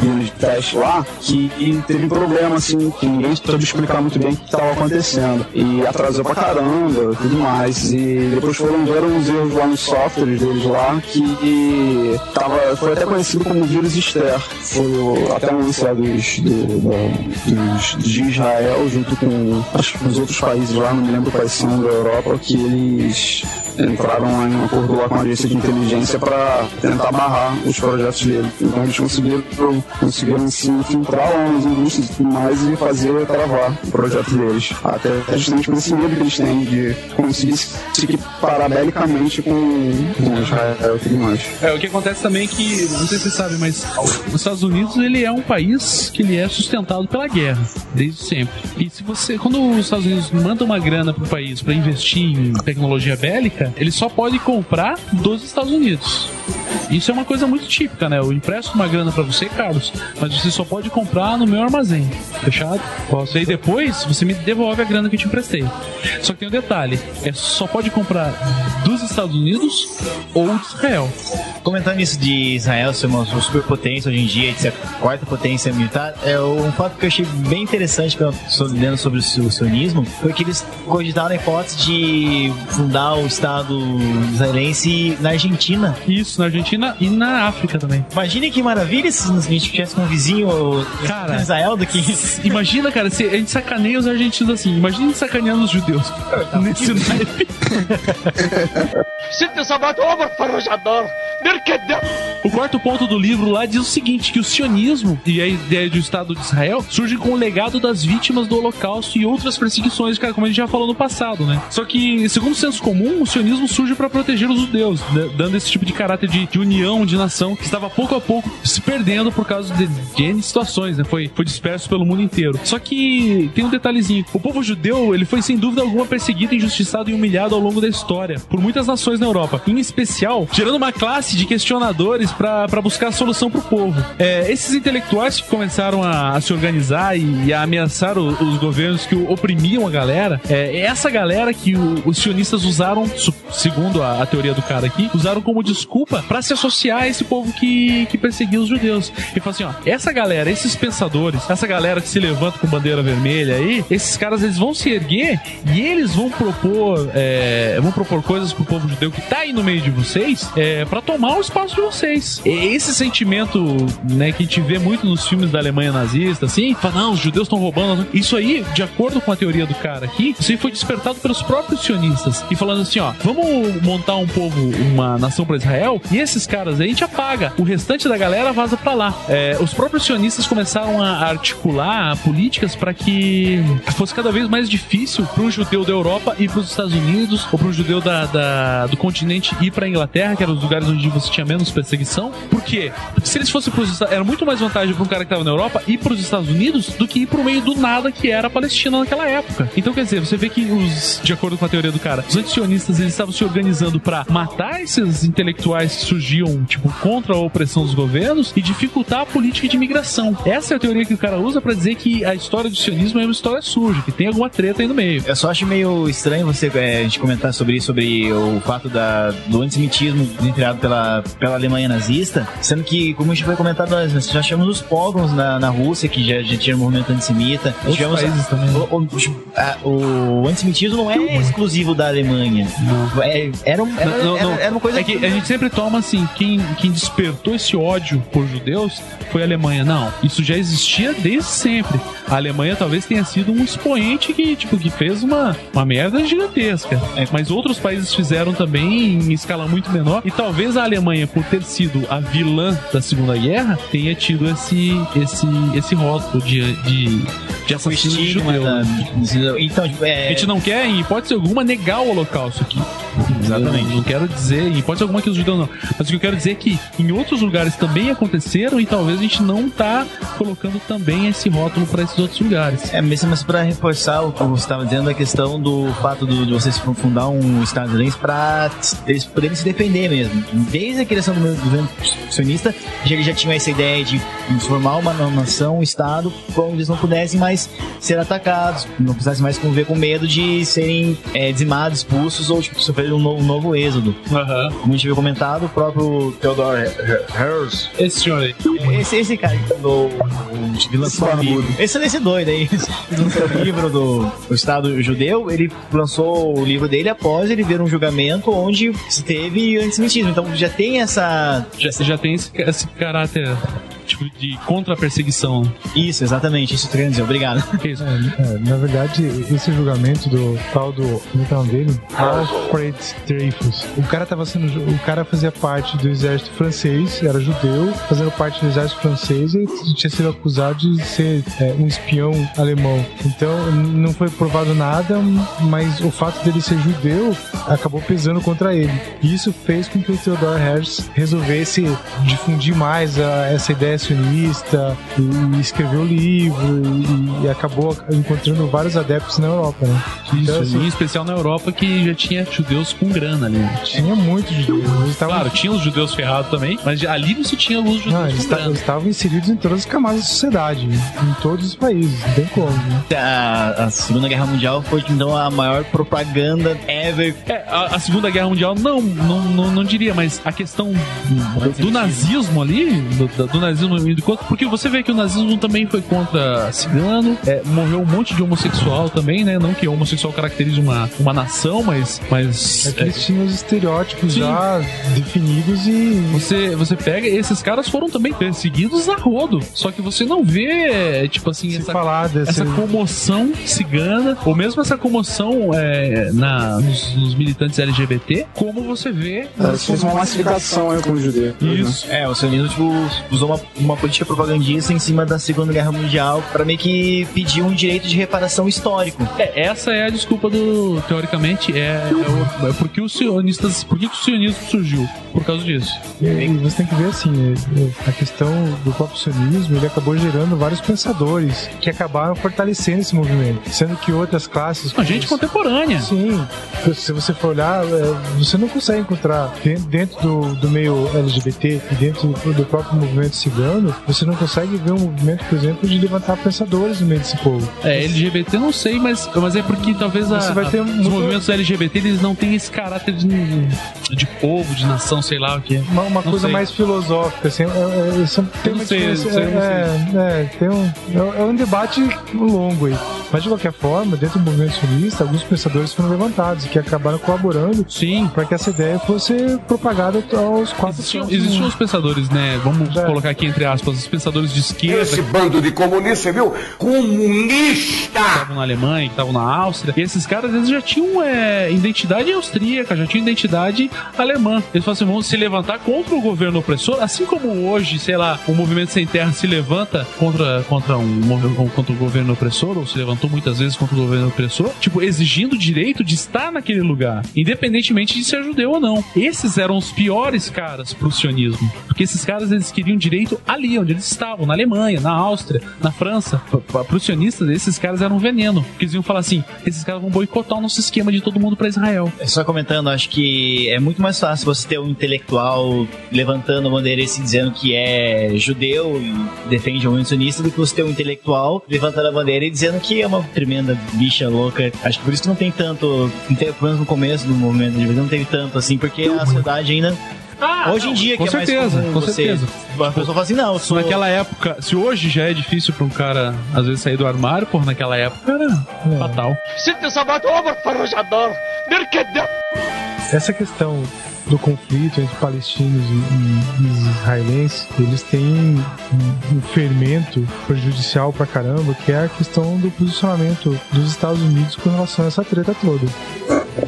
linhas de teste lá que teve um problema, assim, que ninguém soube explicar muito bem o que estava acontecendo. E atrasou pra caramba tudo mais. E depois foram ver uns erros lá nos softwares deles lá que tava, foi até conhecido como vírus Esther. Foi o- até um dos, do- dos, de Israel junto com acho os outros países lá, não me lembro quais são da Europa, que eles entraram em um acordo lá com a agência de inteligência para tentar barrar os projetos dele. Então eles conseguiram, conseguiram se infiltrar lá nas indústrias e tudo mais e fazer travar o projeto deles. Até justamente por esse medo que eles têm de conseguir se equiparar belicamente com, com Israel e tudo mais. É, o que acontece também é que, não sei se vocês sabem, mas os Estados Unidos ele é um país que ele é sustentado pela guerra, desde sempre. E se você, quando os Estados Unidos mandam uma grana pro país para investir em tecnologia bélica, ele só pode comprar dos Estados Unidos. Isso é uma coisa muito típica, né? Eu empresto uma grana pra você, Carlos, mas você só pode comprar no meu armazém. Fechado? Posso. E depois você me devolve a grana que eu te emprestei. Só que tem um detalhe: é só pode comprar dos Estados Unidos ou de Israel. Comentando isso de Israel ser uma superpotência hoje em dia, de ser a quarta potência militar, é um fato que eu achei bem interessante lendo sobre o sionismo, foi que eles cogitaram a hipótese de fundar o Estado israelense na Argentina. Isso, na Argentina Argentina e na África também. Imagine que maravilha se a gente tivesse um vizinho cara, Israel do que. Imagina, cara, se a gente sacaneia os argentinos assim. Imagina sacaneando os judeus. Tá Nesse naipe. O quarto ponto do livro lá diz o seguinte: que o sionismo e a ideia do Estado de Israel surge com o legado das vítimas do Holocausto e outras perseguições, cara, como a gente já falou no passado, né? Só que, segundo o senso comum, o sionismo surge para proteger os judeus, dando esse tipo de caráter de de união, de nação, que estava pouco a pouco se perdendo por causa de, de N situações, né? Foi, foi disperso pelo mundo inteiro. Só que tem um detalhezinho: o povo judeu, ele foi sem dúvida alguma perseguido, injustiçado e humilhado ao longo da história por muitas nações na Europa, em especial gerando uma classe de questionadores para buscar a solução pro povo. É, esses intelectuais que começaram a, a se organizar e, e a ameaçar o- os governos que o- oprimiam a galera, é essa galera que o- os sionistas usaram, segundo a, a teoria do cara aqui, usaram como desculpa para se associar a esse povo que, que perseguia os judeus. E falou assim: ó, essa galera, esses pensadores, essa galera que se levanta com bandeira vermelha aí, esses caras eles vão se erguer e eles vão propor, é, vão propor coisas pro povo judeu que tá aí no meio de vocês é, para tomar o espaço de vocês. E esse sentimento, né, que a gente vê muito nos filmes da Alemanha nazista, assim, fala, não, os judeus estão roubando. Isso aí, de acordo com a teoria do cara aqui, isso aí foi despertado pelos próprios sionistas. E falando assim, ó, vamos montar um povo, uma nação para Israel, e esses caras a gente apaga. O restante da galera vaza pra lá. É, os próprios sionistas começaram a articular políticas para que fosse cada vez mais difícil para um judeu da Europa ir para os Estados Unidos, ou para um judeu da, da- do continente ir para Inglaterra, que eram os lugares onde você tinha menos perseguição. Por quê? Porque se eles fossem para os era muito mais vantagem para um cara que estava na Europa ir para os Estados Unidos do que ir para o meio do nada que era a Palestina naquela época. Então, quer dizer, você vê que os, de acordo com a teoria do cara, os antisionistas eles estavam se organizando para matar esses intelectuais surgiam, tipo, contra a opressão dos governos e dificultar a política de imigração. Essa é a teoria que o cara usa para dizer que a história do sionismo é uma história suja, que tem alguma treta aí no meio. Eu só acho meio estranho você é, a gente comentar sobre isso, sobre o fato da, do antissemitismo criado pela, pela Alemanha nazista, sendo que, como a gente foi comentado antes, nós já tivemos os pogroms na, na Rússia, que já, já tinha um movimento antissemita. Outros tivemos países também. O, o- a- o antissemitismo não é exclusivo da Alemanha. É- era, era, Não, não, era- não. era uma coisa É que a gente sempre toma assim, quem, quem despertou esse ódio por judeus foi a Alemanha. Não, isso já existia desde sempre. A Alemanha talvez tenha sido um expoente que, tipo, que fez uma, uma merda gigantesca. É. Mas outros países fizeram também em escala muito menor. E talvez a Alemanha, por ter sido a vilã da Segunda Guerra, tenha tido esse, esse, esse rótulo de, de, de assassino de estigma judeu. da- Então, é, A gente não quer, em hipótese alguma, negar o holocausto aqui. Exatamente. Não, não quero dizer, em hipótese alguma que os judeus não. Mas o que eu quero dizer é que em outros lugares também aconteceram e talvez a gente não tá colocando também esse rótulo para esses outros lugares. É, mesmo mas para reforçar o que você estava dizendo, a questão do fato do, de vocês fundar um estadunidense para eles poderem se defender mesmo. Desde a criação do movimento sionista, já, eles já tinham essa ideia de formar uma nação, um estado, onde eles não pudessem mais ser atacados, não precisassem mais conviver com medo de serem é, dizimados, expulsos ou tipo, sofrer um novo, um novo êxodo. Aham. Como a gente havia comentado, o próprio Theodore Herzl, Esse senhor aí. esse, esse cara que lançou o livro. Esse, esse doido aí, lançou o livro do, do Estado Judeu, ele lançou o livro dele após ele ver um julgamento onde se teve antissemitismo. Então já tem essa. Já, já tem esse, esse caráter tipo de contra-perseguição. Isso, exatamente, isso que eu dizer, obrigado. Isso? É, na verdade, esse julgamento do tal do. Como é é o nome dele? Alfred Dreyfus. O cara tava sendo. O cara fazia parte do exército francês, era judeu, fazendo parte do exército francês e tinha sido acusado de ser é, um espião alemão. Então não foi provado nada, mas o fato dele ser judeu acabou pesando contra ele. E isso fez com que o Theodor Herzl resolvesse difundir mais a- essa ideia sionista e escreveu o livro e, e acabou encontrando vários adeptos na Europa, né? Então, Isso, assim, em especial na Europa que já tinha judeus com grana ali. tinha muitos judeus. Estavam, Claro, tinha os judeus ferrados também, mas ali você tinha os judeus não, eles grana. estavam inseridos em todas as camadas da sociedade, em todos os países, não tem como. Né? A, a Segunda Guerra Mundial foi então a maior propaganda ever. É, a, a Segunda Guerra Mundial, não, não, não, não diria, mas a questão do, do nazismo ali, do, do- do nazismo indo contra, porque você vê que o nazismo também foi contra cigano, é, morreu um monte de homossexual também, né? Não que homossexual caracterize uma, uma nação, mas. mas É que eles tinham os estereótipos Sim. já definidos e Você, você pega, esses caras foram também perseguidos a rodo. Só que você não vê, tipo assim, se essa, falar desse. essa comoção cigana, ou mesmo essa comoção é, na, nos, nos militantes LGBT, como você vê. Eles fez uma massificação aí com os judeus. Isso. É, o sionismo tipo, usou uma, uma política propagandista em cima da Segunda Guerra Mundial para meio que pedir um direito de reparação histórico. É, essa é a desculpa do, teoricamente, é, é, o, é porque os sionistas, por que o sionismo surgiu? Por causa disso. E você tem que ver assim, é, a questão do próprio sionismo, ele acabou gerando vários pensadores que acabaram fortalecendo esse movimento, sendo que outras classes, A gente contemporânea. Sim, se você for olhar, é, você não consegue encontrar den- dentro do, do meio LGBT e dentro do, do próprio movimento cigano, você não consegue ver um movimento, por exemplo, de levantar pensadores no meio desse povo. É, LGBT não sei, mas, mas é porque talvez a, Você vai ter a- muito- os movimentos LGBT eles não têm esse caráter de, de povo, de nação, sei lá o que. Uma, uma Não coisa sei. mais filosófica, assim, é, é, isso tem Eu uma não sei, diferença, não é, é, tem um, é, é um debate longo aí. Mas de qualquer forma, dentro do movimento sionista, alguns pensadores foram levantados que acabaram colaborando para que essa ideia fosse propagada aos quatro Existiam, existiam os pensadores, né? Vamos É. colocar aqui entre aspas, os pensadores de esquerda Esse bando de comunista, viu? Comunista! estavam na Alemanha, que estavam na Áustria. E esses caras, eles já tinham é, identidade austríaca, já tinham identidade alemã. Eles falam assim, vão se levantar contra o governo opressor, assim como hoje, sei lá, o movimento sem terra se levanta contra, contra, um, contra o governo opressor, ou se levantou muitas vezes contra o governo opressor, tipo, exigindo o direito de estar naquele lugar, independentemente de ser judeu ou não. Esses eram os piores caras pro sionismo, porque esses caras, eles queriam direito ali, onde eles estavam, na Alemanha, na Áustria, na França. Para os sionistas, esses caras eram um veneno, porque eles iam falar assim, esses caras vão boicotar o nosso esquema de todo mundo para Israel. Só comentando, acho que é muito mais fácil você ter um intelectual levantando a bandeira e se dizendo que é judeu e defende o movimento sionista do que você ter um intelectual levantando a bandeira e dizendo que é uma tremenda bicha louca. Acho que por isso que não tem tanto, pelo menos no começo do movimento não teve tanto assim, porque a sociedade ainda. Ah, hoje em dia, com que certeza, é mais comum com você, certeza. Pessoa fala assim, não, sou... Naquela época, se hoje já é difícil pra um cara, às vezes, sair do armário, pô, naquela época era é. fatal. Essa questão do conflito entre palestinos e, israelenses, eles têm um, fermento prejudicial pra caramba, que é a questão do posicionamento dos Estados Unidos com relação a essa treta toda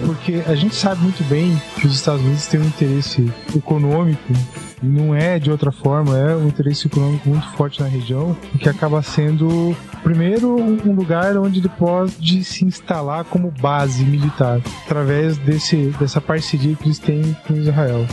porque a gente sabe muito bem que os Estados Unidos têm um interesse econômico não é de outra forma, é um interesse econômico muito forte na região, que acaba sendo, primeiro, um lugar onde ele pode se instalar como base militar, através desse, dessa parceria que eles têm com Israel.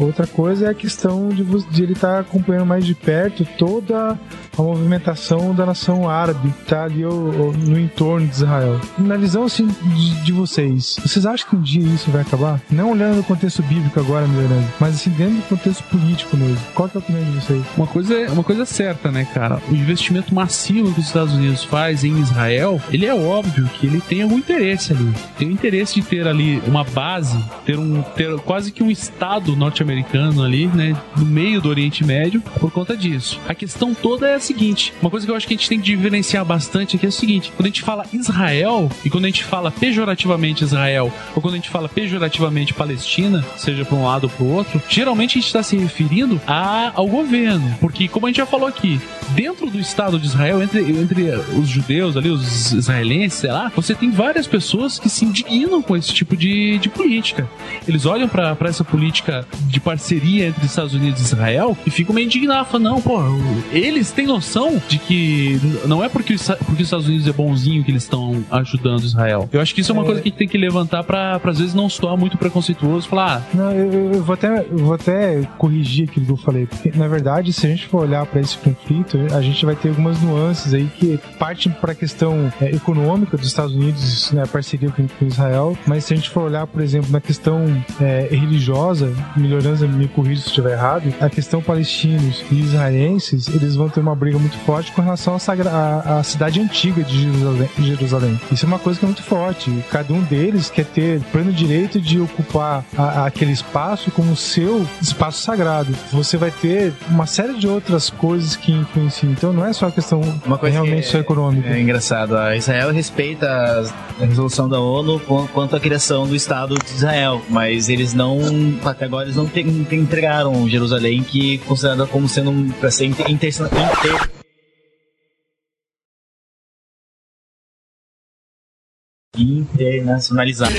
Outra coisa é a questão de, de ele estar acompanhando mais de perto toda a movimentação da nação árabe que está ali no entorno de Israel. Na visão assim, de, de vocês, vocês acham que um dia isso vai acabar? Não olhando no contexto bíblico agora, melhorando, mas assim, dentro do contexto político mesmo. Qual que é a opinião de vocês? Uma coisa, é- uma coisa é certa, né, cara? O investimento massivo que os Estados Unidos faz em Israel, ele é óbvio que ele tem algum interesse ali. Tem o interesse de ter ali uma base, ter um ter quase que um estado norte-americano ali, né, no meio do Oriente Médio, por conta disso. A questão toda é a seguinte, uma coisa que eu acho que a gente tem que diferenciar bastante aqui é o seguinte, quando a gente fala Israel e quando a gente fala pejorativamente Israel ou quando a gente fala pejorativamente Palestina, seja para um lado ou para o outro, geralmente a gente está se referindo a, ao governo, porque como a gente já falou aqui, dentro do Estado de Israel, entre, entre os judeus ali, os israelenses, sei lá, você tem várias pessoas que se indignam com esse tipo de, de política. Eles olham para essa política de parceria entre Estados Unidos e Israel e ficam meio indignados, falam, não, pô, eles têm noção de que não é porque, porque os Estados Unidos é bonzinho que eles estão ajudando Israel. Eu acho que isso é uma coisa que a gente tem que levantar para às vezes não soar muito preconceituoso, falar, ah, Não, eu, eu- vou até, vou até corrigir aquilo que eu falei, porque na verdade, se a gente for olhar para esse conflito, a gente vai ter algumas nuances aí que partem para a questão é, econômica dos Estados Unidos, né, a parceria com, com Israel, mas se a gente for olhar, por exemplo, na questão é, religiosa, melhorando, me corrija se estiver errado, a questão palestinos e israelenses, eles vão ter uma briga muito forte com relação à cidade antiga de Jerusalém, Jerusalém. Isso é uma coisa que é muito forte. Cada um deles quer ter pleno direito de ocupar a- aquele espaço como seu espaço sagrado. Você vai ter uma série de outras coisas que influenciam. Então não é só a questão realmente que só econômica. É engraçado. A Israel respeita a resolução da ONU quan- quanto à criação do Estado de Israel, mas eles não, até agora, eles não entregaram Jerusalém, que é considerada como sendo um- para ser inter, inter, inter- internacionalizado.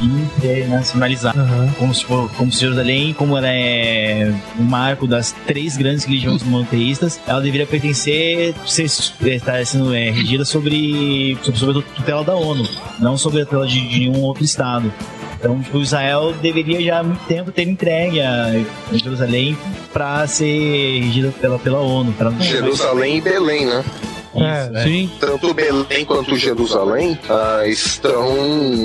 Internacionalizado. Aham. Como se, for, como se Jerusalém, como ela é um marco das três grandes religiões monoteístas, ela deveria pertencer, ser, estar sendo é, regida sobre, sobre, sobre a tutela da ONU, não sobre a tutela de, de nenhum outro Estado. Então, tipo, Israel deveria já há muito tempo ter entregue a Jerusalém para ser regida pela, pela ONU. Pra, Jerusalém e Belém, né? É, sim, Tanto Belém quanto Jerusalém ah, estão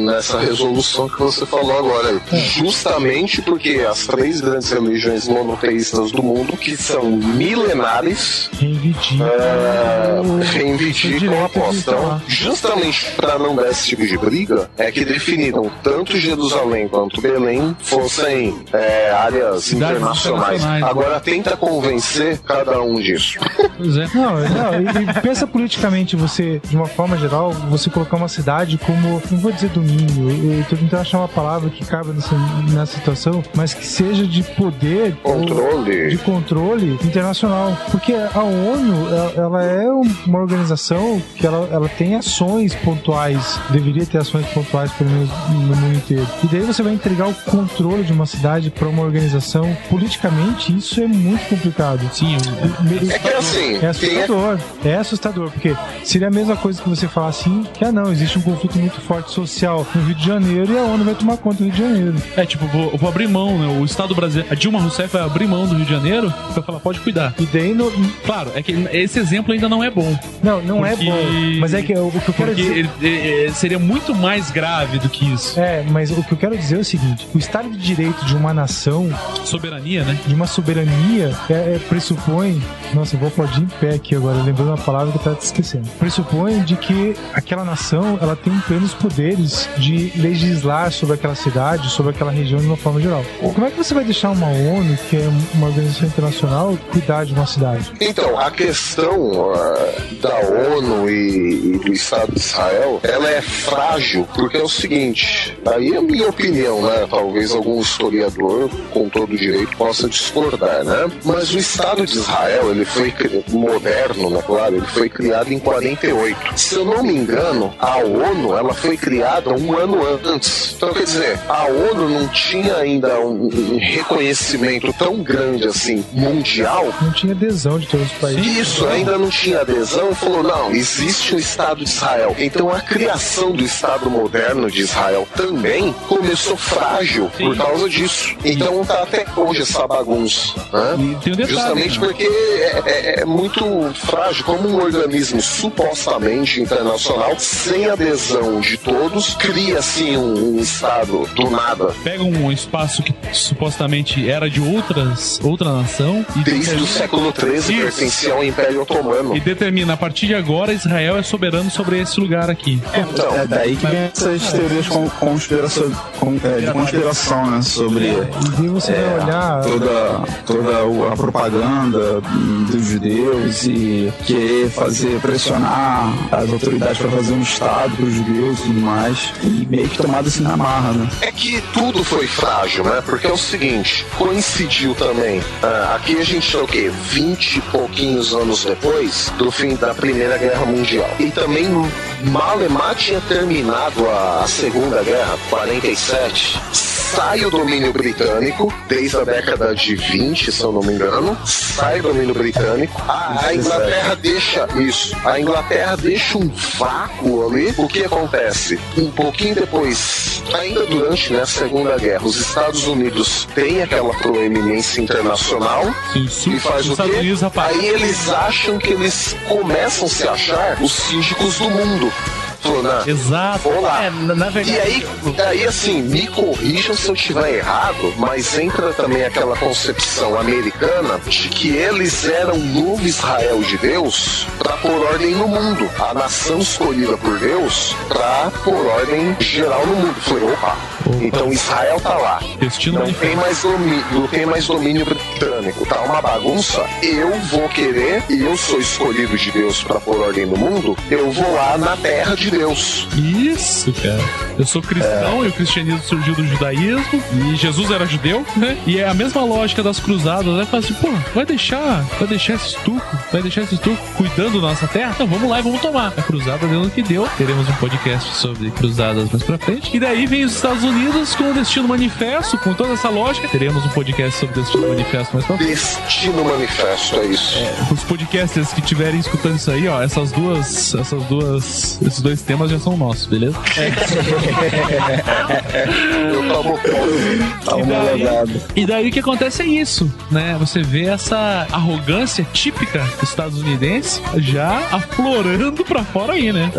nessa resolução que você falou agora. Justamente porque as três grandes religiões monoteístas do mundo, que são milenares, Reivindicam ah, reivindicam a posse. Então, justamente para não dar esse tipo de briga, é que definiram tanto Jerusalém quanto Belém fossem é, áreas Cidades internacionais. internacionais. Agora tenta convencer cada um disso. pois é. Não, não, e, e pensa politicamente você, de uma forma geral, você colocar uma cidade como, não vou dizer domínio, eu, eu tô tentando achar uma palavra que cabe nessa, nessa situação, mas que seja de poder Controle. de controle internacional. Porque a ONU, ela, ela é uma organização que ela, ela tem ações pontuais, deveria ter ações pontuais pelo menos no mundo inteiro. E daí você vai entregar o controle de uma cidade para uma organização, politicamente, isso é muito complicado. Sim, É que assim, É tem assustador. É assustador, porque seria a mesma coisa que você falar assim, que ah não, existe um conflito muito forte social no Rio de Janeiro e a ONU vai tomar conta do Rio de Janeiro. É, tipo, vou, vou abrir mão, né? O Estado brasileiro. A Dilma Rousseff vai abrir mão do Rio de Janeiro pra falar, pode cuidar. E daí, no, Claro, é que esse exemplo ainda não é bom. não, não Porque- é bom. Mas é que o que eu quero Porque dizer... ele- ele- seria muito mais grave do que isso. É, mas o que eu quero dizer é o seguinte: o Estado de Direito de uma nação, Soberania, né? de uma soberania, é, é, pressupõe. Nossa, eu vou aplaudir em pé aqui agora, lembrando uma palavra que te esquecendo. Pressupõe de que aquela nação ela tem plenos poderes de legislar sobre aquela cidade, sobre aquela região de uma forma geral. Como é que você vai deixar uma ONU, que é uma organização internacional, cuidar de uma cidade? Então, a questão ah, da ONU e, e do Estado de Israel, ela é frágil, porque é o seguinte, aí é a minha opinião, né? Talvez algum historiador, com todo direito, possa discordar, né? Mas o Estado de Israel, ele foi moderno, né? Claro, ele foi foi criada em 48. Se eu não me engano, a ONU ela foi criada um ano antes. Então, quer dizer, a ONU não tinha ainda um, um reconhecimento tão grande assim mundial. Não tinha adesão de todos os países. Isso, ainda não tinha adesão falou: não, existe o Estado de Israel. Então a criação do Estado moderno de Israel também começou frágil por causa disso. Então tá até hoje essa bagunça. Né? Um detalhe, Justamente né? porque é, é- é muito frágil, como um organismo supostamente internacional, sem adesão de todos, cria assim um, um Estado do nada. Pega um espaço que supostamente era de outras, outra nação e Desde o século XIII pertencia ao Império Otomano. e determina a partir de agora Israel é soberano sobre esse lugar aqui. Então, É daí que vem essas teorias conspiração, con- é, de conspiração, né? Sobre E daí você é, vai olhar. toda, toda a propaganda dos judeus e querer fazer, pressionar as autoridades para fazer um Estado para os judeus e tudo mais. E meio que tomado assim na marra, né? É que tudo foi frágil, né? Porque é o seguinte, coincidiu também. ah, aqui a gente tá o quê? 20 e pouquinhos anos depois do fim da Primeira Guerra Mundial. E também Malemar tinha terminado a Segunda Guerra, 47. Sai o domínio britânico, desde a década de 20, se eu não me engano. Sai o domínio britânico. A Inglaterra deixa isso. A Inglaterra deixa um vácuo ali. O que acontece? Um pouquinho depois, ainda durante né, a Segunda Guerra, os Estados Unidos têm aquela proeminência internacional Sim, sul- e faz os o quê? Unidos. Aí eles acham que eles começam a se achar os síndicos do mundo. Falou, "Não, Exato. Vamos lá. É, na verdade. E aí, aí, assim, me corrijam se eu estiver errado, mas entra também aquela concepção americana de que eles eram o novo Israel de Deus para pôr ordem no mundo. A nação escolhida por Deus para pôr ordem geral no mundo. Falei, opa, então Israel tá lá. Destino Não tem, mais domínio, não tem mais domínio britânico. Tá uma bagunça. Eu vou querer, e eu sou escolhido de Deus para pôr ordem no mundo, eu vou lá na terra de Deus. Isso, cara. Eu sou cristão e o cristianismo surgiu do judaísmo e Jesus era judeu, né? E é a mesma lógica das cruzadas, né? Fala assim, pô, vai deixar, vai deixar esse estuco, vai deixar esse estuco cuidando da nossa terra? Então vamos lá e vamos tomar. A cruzada deu no que deu. Teremos um podcast sobre cruzadas mais pra frente. E daí vem os Estados Unidos com o Destino Manifesto, com toda essa lógica. Teremos um podcast sobre o Destino Manifesto mais pra frente. Destino Manifesto, é isso. Os podcasters que estiverem escutando isso aí, ó, essas duas, essas duas, esses dois temas já são nossos, beleza? Eu tomo Tá E daí, e daí o que acontece é isso, né? Você vê essa arrogância típica estadunidense já aflorando pra fora aí, né?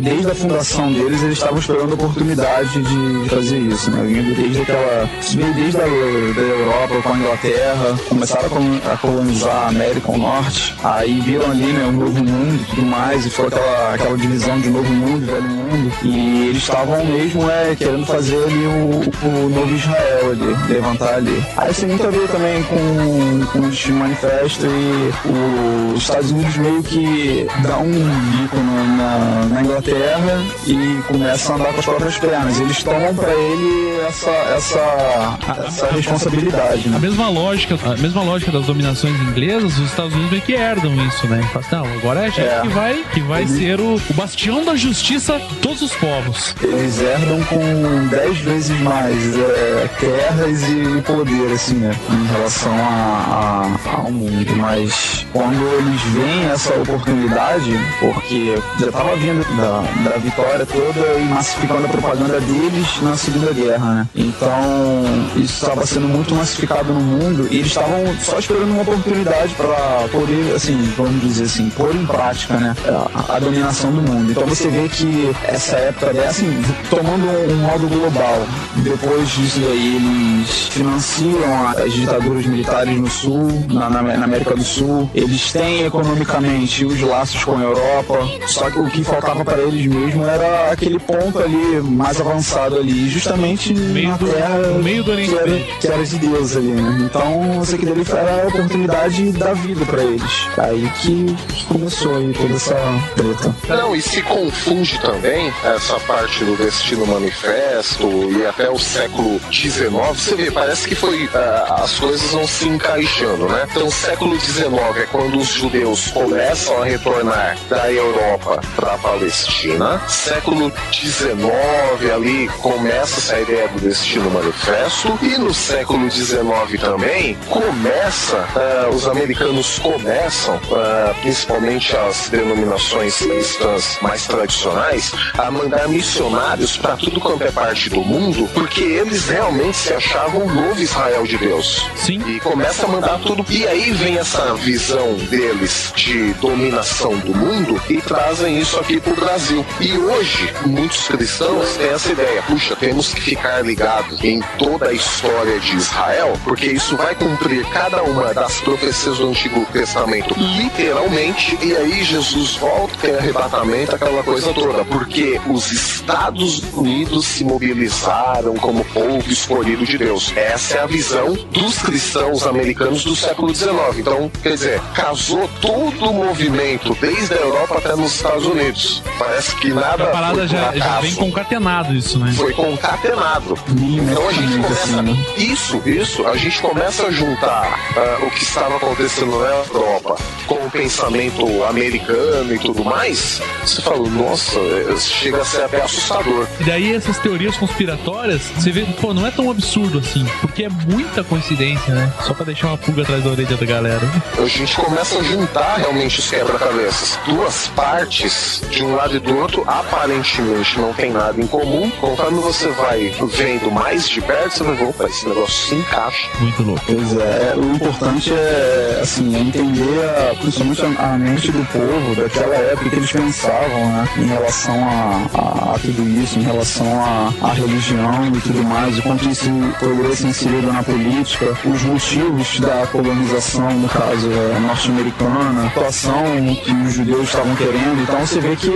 Desde a fundação deles, eles estavam esperando a oportunidade de fazer isso, né? Vindo desde aquela. Veio desde a da Europa com a Inglaterra, começaram a colon- a colonizar a América ao Norte, aí viram ali, né, o novo mundo e tudo mais, e foi aquela, aquela divisão de novo mundo velho mundo. E eles estavam mesmo é, querendo fazer ali o, o novo Israel ali, levantar ali. Aí isso tem muito a ver também com, com o Destino Manifesto e os Estados Unidos meio que dá um bico na, na Inglaterra e começam a andar com as próprias pernas. Eles tomam pra ele essa, essa, essa responsabilidade, A né? mesma lógica, a mesma lógica das dominações inglesas, os Estados Unidos meio que herdam isso, né? Assim, não, agora é a gente É. que vai, que vai ser o, o bastião da justiça de todos os povos. Eles herdam com dez vezes mais é, terras e poder, assim, né? Em relação a, a- ao mundo. Mas quando eles veem essa oportunidade, porque já tava vindo da, da vitória toda e massificando a propaganda deles na Segunda Guerra, né? Então, isso estava sendo muito massificado no mundo e eles estavam só esperando uma oportunidade para poder, assim, vamos dizer assim, pôr em prática, né? A, a dominação do mundo. Então você vê que essa época, né, assim, tomando um, um modo global, depois disso daí eles financiam as ditaduras militares no Sul, na, na- na América do Sul. Eles têm economicamente os laços com a Europa, só que o que faltava para eles mesmo era aquele ponto ali mais avançado ali, justamente meio na do- terra no meio do Oriente que, era, que era de Deus ali, né? Então, isso aqui dele era a oportunidade da vida para eles. Aí que começou aí toda essa treta. Não, e se confunde também essa parte do Destino Manifesto e até o século XIX. Você vê, parece que foi. ah, as coisas vão se encaixando, né? Então, século XIX é quando os judeus começam a retornar da Europa para a Palestina. Século XIX ali começa essa ideia do Destino Manifesto. E no século XIX também começa, ah, os americanos começam, ah, principalmente as denominações cristãs mais tradicionais, a mandar missionários para tudo quanto é parte do mundo, porque eles realmente se achavam o novo Israel de Deus. Sim. E começa a mandar tudo. E aí vem essa visão deles de dominação do mundo e trazem isso aqui pro Brasil. E hoje, muitos cristãos têm essa ideia: puxa, temos que ficar ligados em toda a história de Israel, porque isso vai cumprir cada uma das profecias do Antigo Testamento literalmente. E aí Jesus volta, tem arrebatamento, aquela coisa toda, porque os Estados Unidos se mobilizaram como povo escolhido de Deus. Essa é a visão dos cristãos americanos do século XIX. Então, quer dizer, casou todo o movimento, desde a Europa até nos Estados Unidos. Parece que nada. A parada já, já vem concatenado isso, né? Foi concatenado. Então a gente começa. Isso, isso. A gente começa a juntar ah, o que estava acontecendo na Europa com o pensamento americano e tudo mais. Você fala, nossa, é, chega a ser até assustador. E daí essas teorias conspiratórias, você vê, pô, não é tão absurdo assim, porque é muita coincidência, né? Só pra deixar uma pulga atrás da orelha da galera. A gente começa a juntar realmente os quebra-cabeças. Duas partes, de um lado e do outro, aparentemente não tem nada em comum. Conforme você vai vendo mais de perto, você vai ver, opa, esse negócio se encaixa. Muito louco. Pois é, o importante é, assim, é entender a, principalmente a, a mente do povo daquela época que eles pensavam, né, em relação a, a- a tudo isso, em relação à religião e tudo mais, o quanto isso poderia ser inserido na política, os motivos da colonização, no caso, é, norte-americana, a situação que os judeus estavam querendo, então você vê que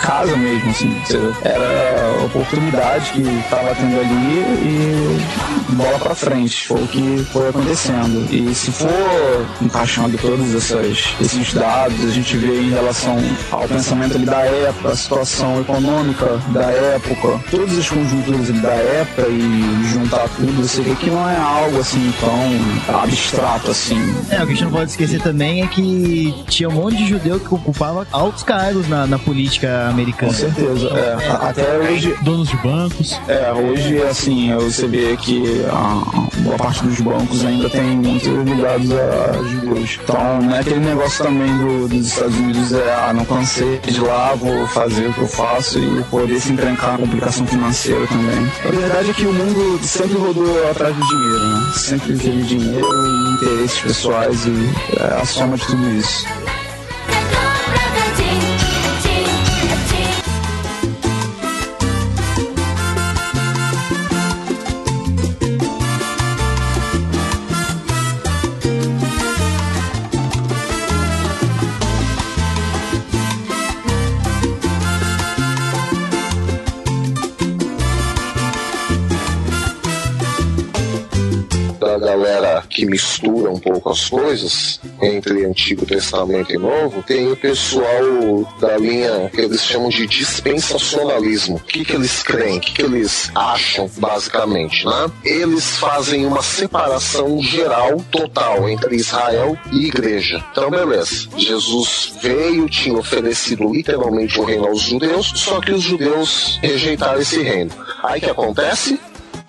casa mesmo, assim, era a oportunidade que estava tendo ali e bola pra frente. Foi o que foi acontecendo. E se for encaixando todos essas, esses dados, a gente vê em relação ao pensamento ali da época, a situação econômica da época, todas as conjunturas ali da época e juntar tudo, você vê que não é algo assim tão abstrato assim. É, o que a gente não pode esquecer também é que tinha um monte de judeu que ocupava altos cargos na, na política americana. Com certeza. É, a- até hoje, Donos de bancos. É, hoje, assim, você vê que a boa parte dos bancos ainda tem muito ligados a judeus. Então, não é aquele negócio também do- dos Estados Unidos, é, ah, não cansei de lá, vou fazer o que eu faço e poder se encrencar na complicação financeira também. A verdade é que o mundo sempre rodou atrás do dinheiro, né? Sempre teve dinheiro e interesses pessoais e é a soma de tudo isso. Galera que mistura um pouco as coisas entre Antigo Testamento e Novo, tem o pessoal da linha que eles chamam de dispensacionalismo. O que, que eles creem? O que, que eles acham, basicamente, né? Eles fazem uma separação geral, total, entre Israel e igreja. Então, beleza. Jesus veio, tinha oferecido literalmente o reino aos judeus, só que os judeus rejeitaram esse reino. Aí que acontece?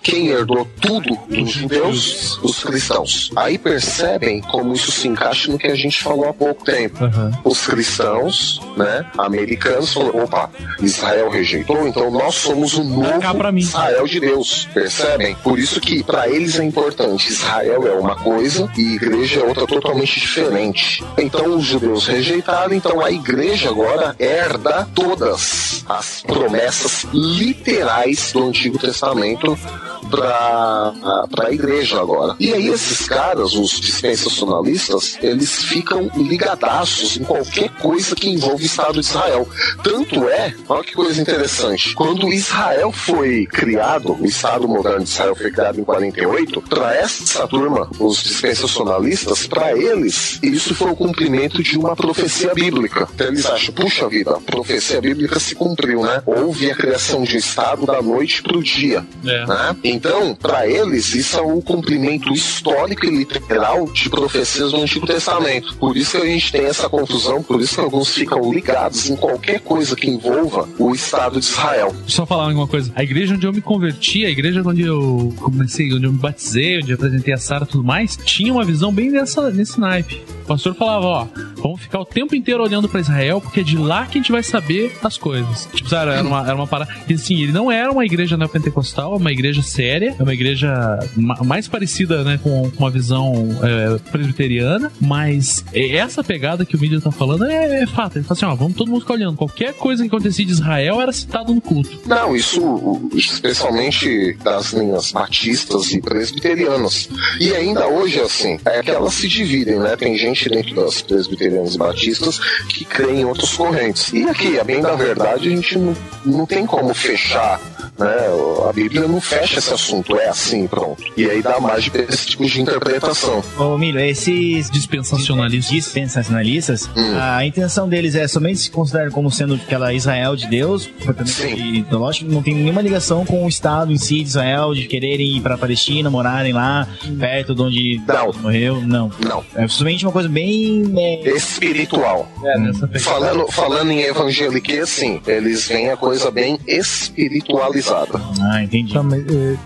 Quem herdou tudo dos judeus, os cristãos. Aí percebem como isso se encaixa no que a gente falou há pouco tempo. Os cristãos, né, americanos, falaram: opa, Israel rejeitou, então nós somos o novo. Israel de Deus. Percebem? Por isso que para eles é importante. Israel é uma coisa e igreja é outra totalmente diferente. Então os judeus rejeitaram, então a igreja agora herda todas as promessas literais do Antigo Testamento para a igreja agora. E aí esses caras, os dispensacionalistas, eles ficam ligadaços em qualquer coisa que envolve o Estado de Israel. Tanto é, olha que coisa interessante, quando Israel foi criado, o Estado moderno de Israel foi criado em 48, para essa turma, os dispensacionalistas, para eles, isso foi o cumprimento de uma profecia bíblica. Então eles acham, puxa vida, a profecia bíblica se cumpriu, né? Houve a criação de um Estado da noite para o dia. É. Né? Então, para eles, isso é o cumprimento histórico e literal de profecias do Antigo Testamento. Por isso que a gente tem essa confusão, por isso que alguns ficam ligados em qualquer coisa que envolva o Estado de Israel. Só falar alguma coisa. A igreja onde eu me converti, a igreja onde eu comecei, onde eu me batizei, onde eu apresentei a Sara e tudo mais, tinha uma visão bem dessa, nesse naipe. O pastor falava, ó, vamos ficar o tempo inteiro olhando pra Israel, porque é de lá que a gente vai saber as coisas. Tipo, era uma, era uma parada. E assim, ele não era uma igreja neopentecostal, é uma igreja séria, é uma igreja ma- mais parecida, né, com, uma visão é, presbiteriana, mas é- essa pegada que o mídia tá falando é, é fato. Ele fala assim, ó, vamos todo mundo ficar olhando. Qualquer coisa que acontecia de Israel era citado no culto. Não, isso especialmente das linhas batistas e presbiterianas. E ainda hoje, assim, é que elas se dividem, né? Tem gente dentro das presbiterianas e batistas que crê em outras correntes. E aqui, a bem da verdade, a gente não, não tem como fechar, né? A Bíblia não fecha esse assunto, é assim, pronto. E aí dá mais de esse tipo de interpretação. Ô, Milho, esses Dispensacionalistas. dispensacionalistas, a intenção deles é somente se considerar como sendo aquela Israel de Deus, Sim. então lógico que não tem nenhuma ligação com o Estado em si de Israel, de quererem ir pra Palestina, morarem lá, perto de onde Não. Morreu, não. Não. É somente uma coisa bem... é, Espiritual. É, nessa pegada. Falando, falando em evangelique, sim, eles veem a coisa bem espiritualizada. Ah, entendi. Tá, mas, É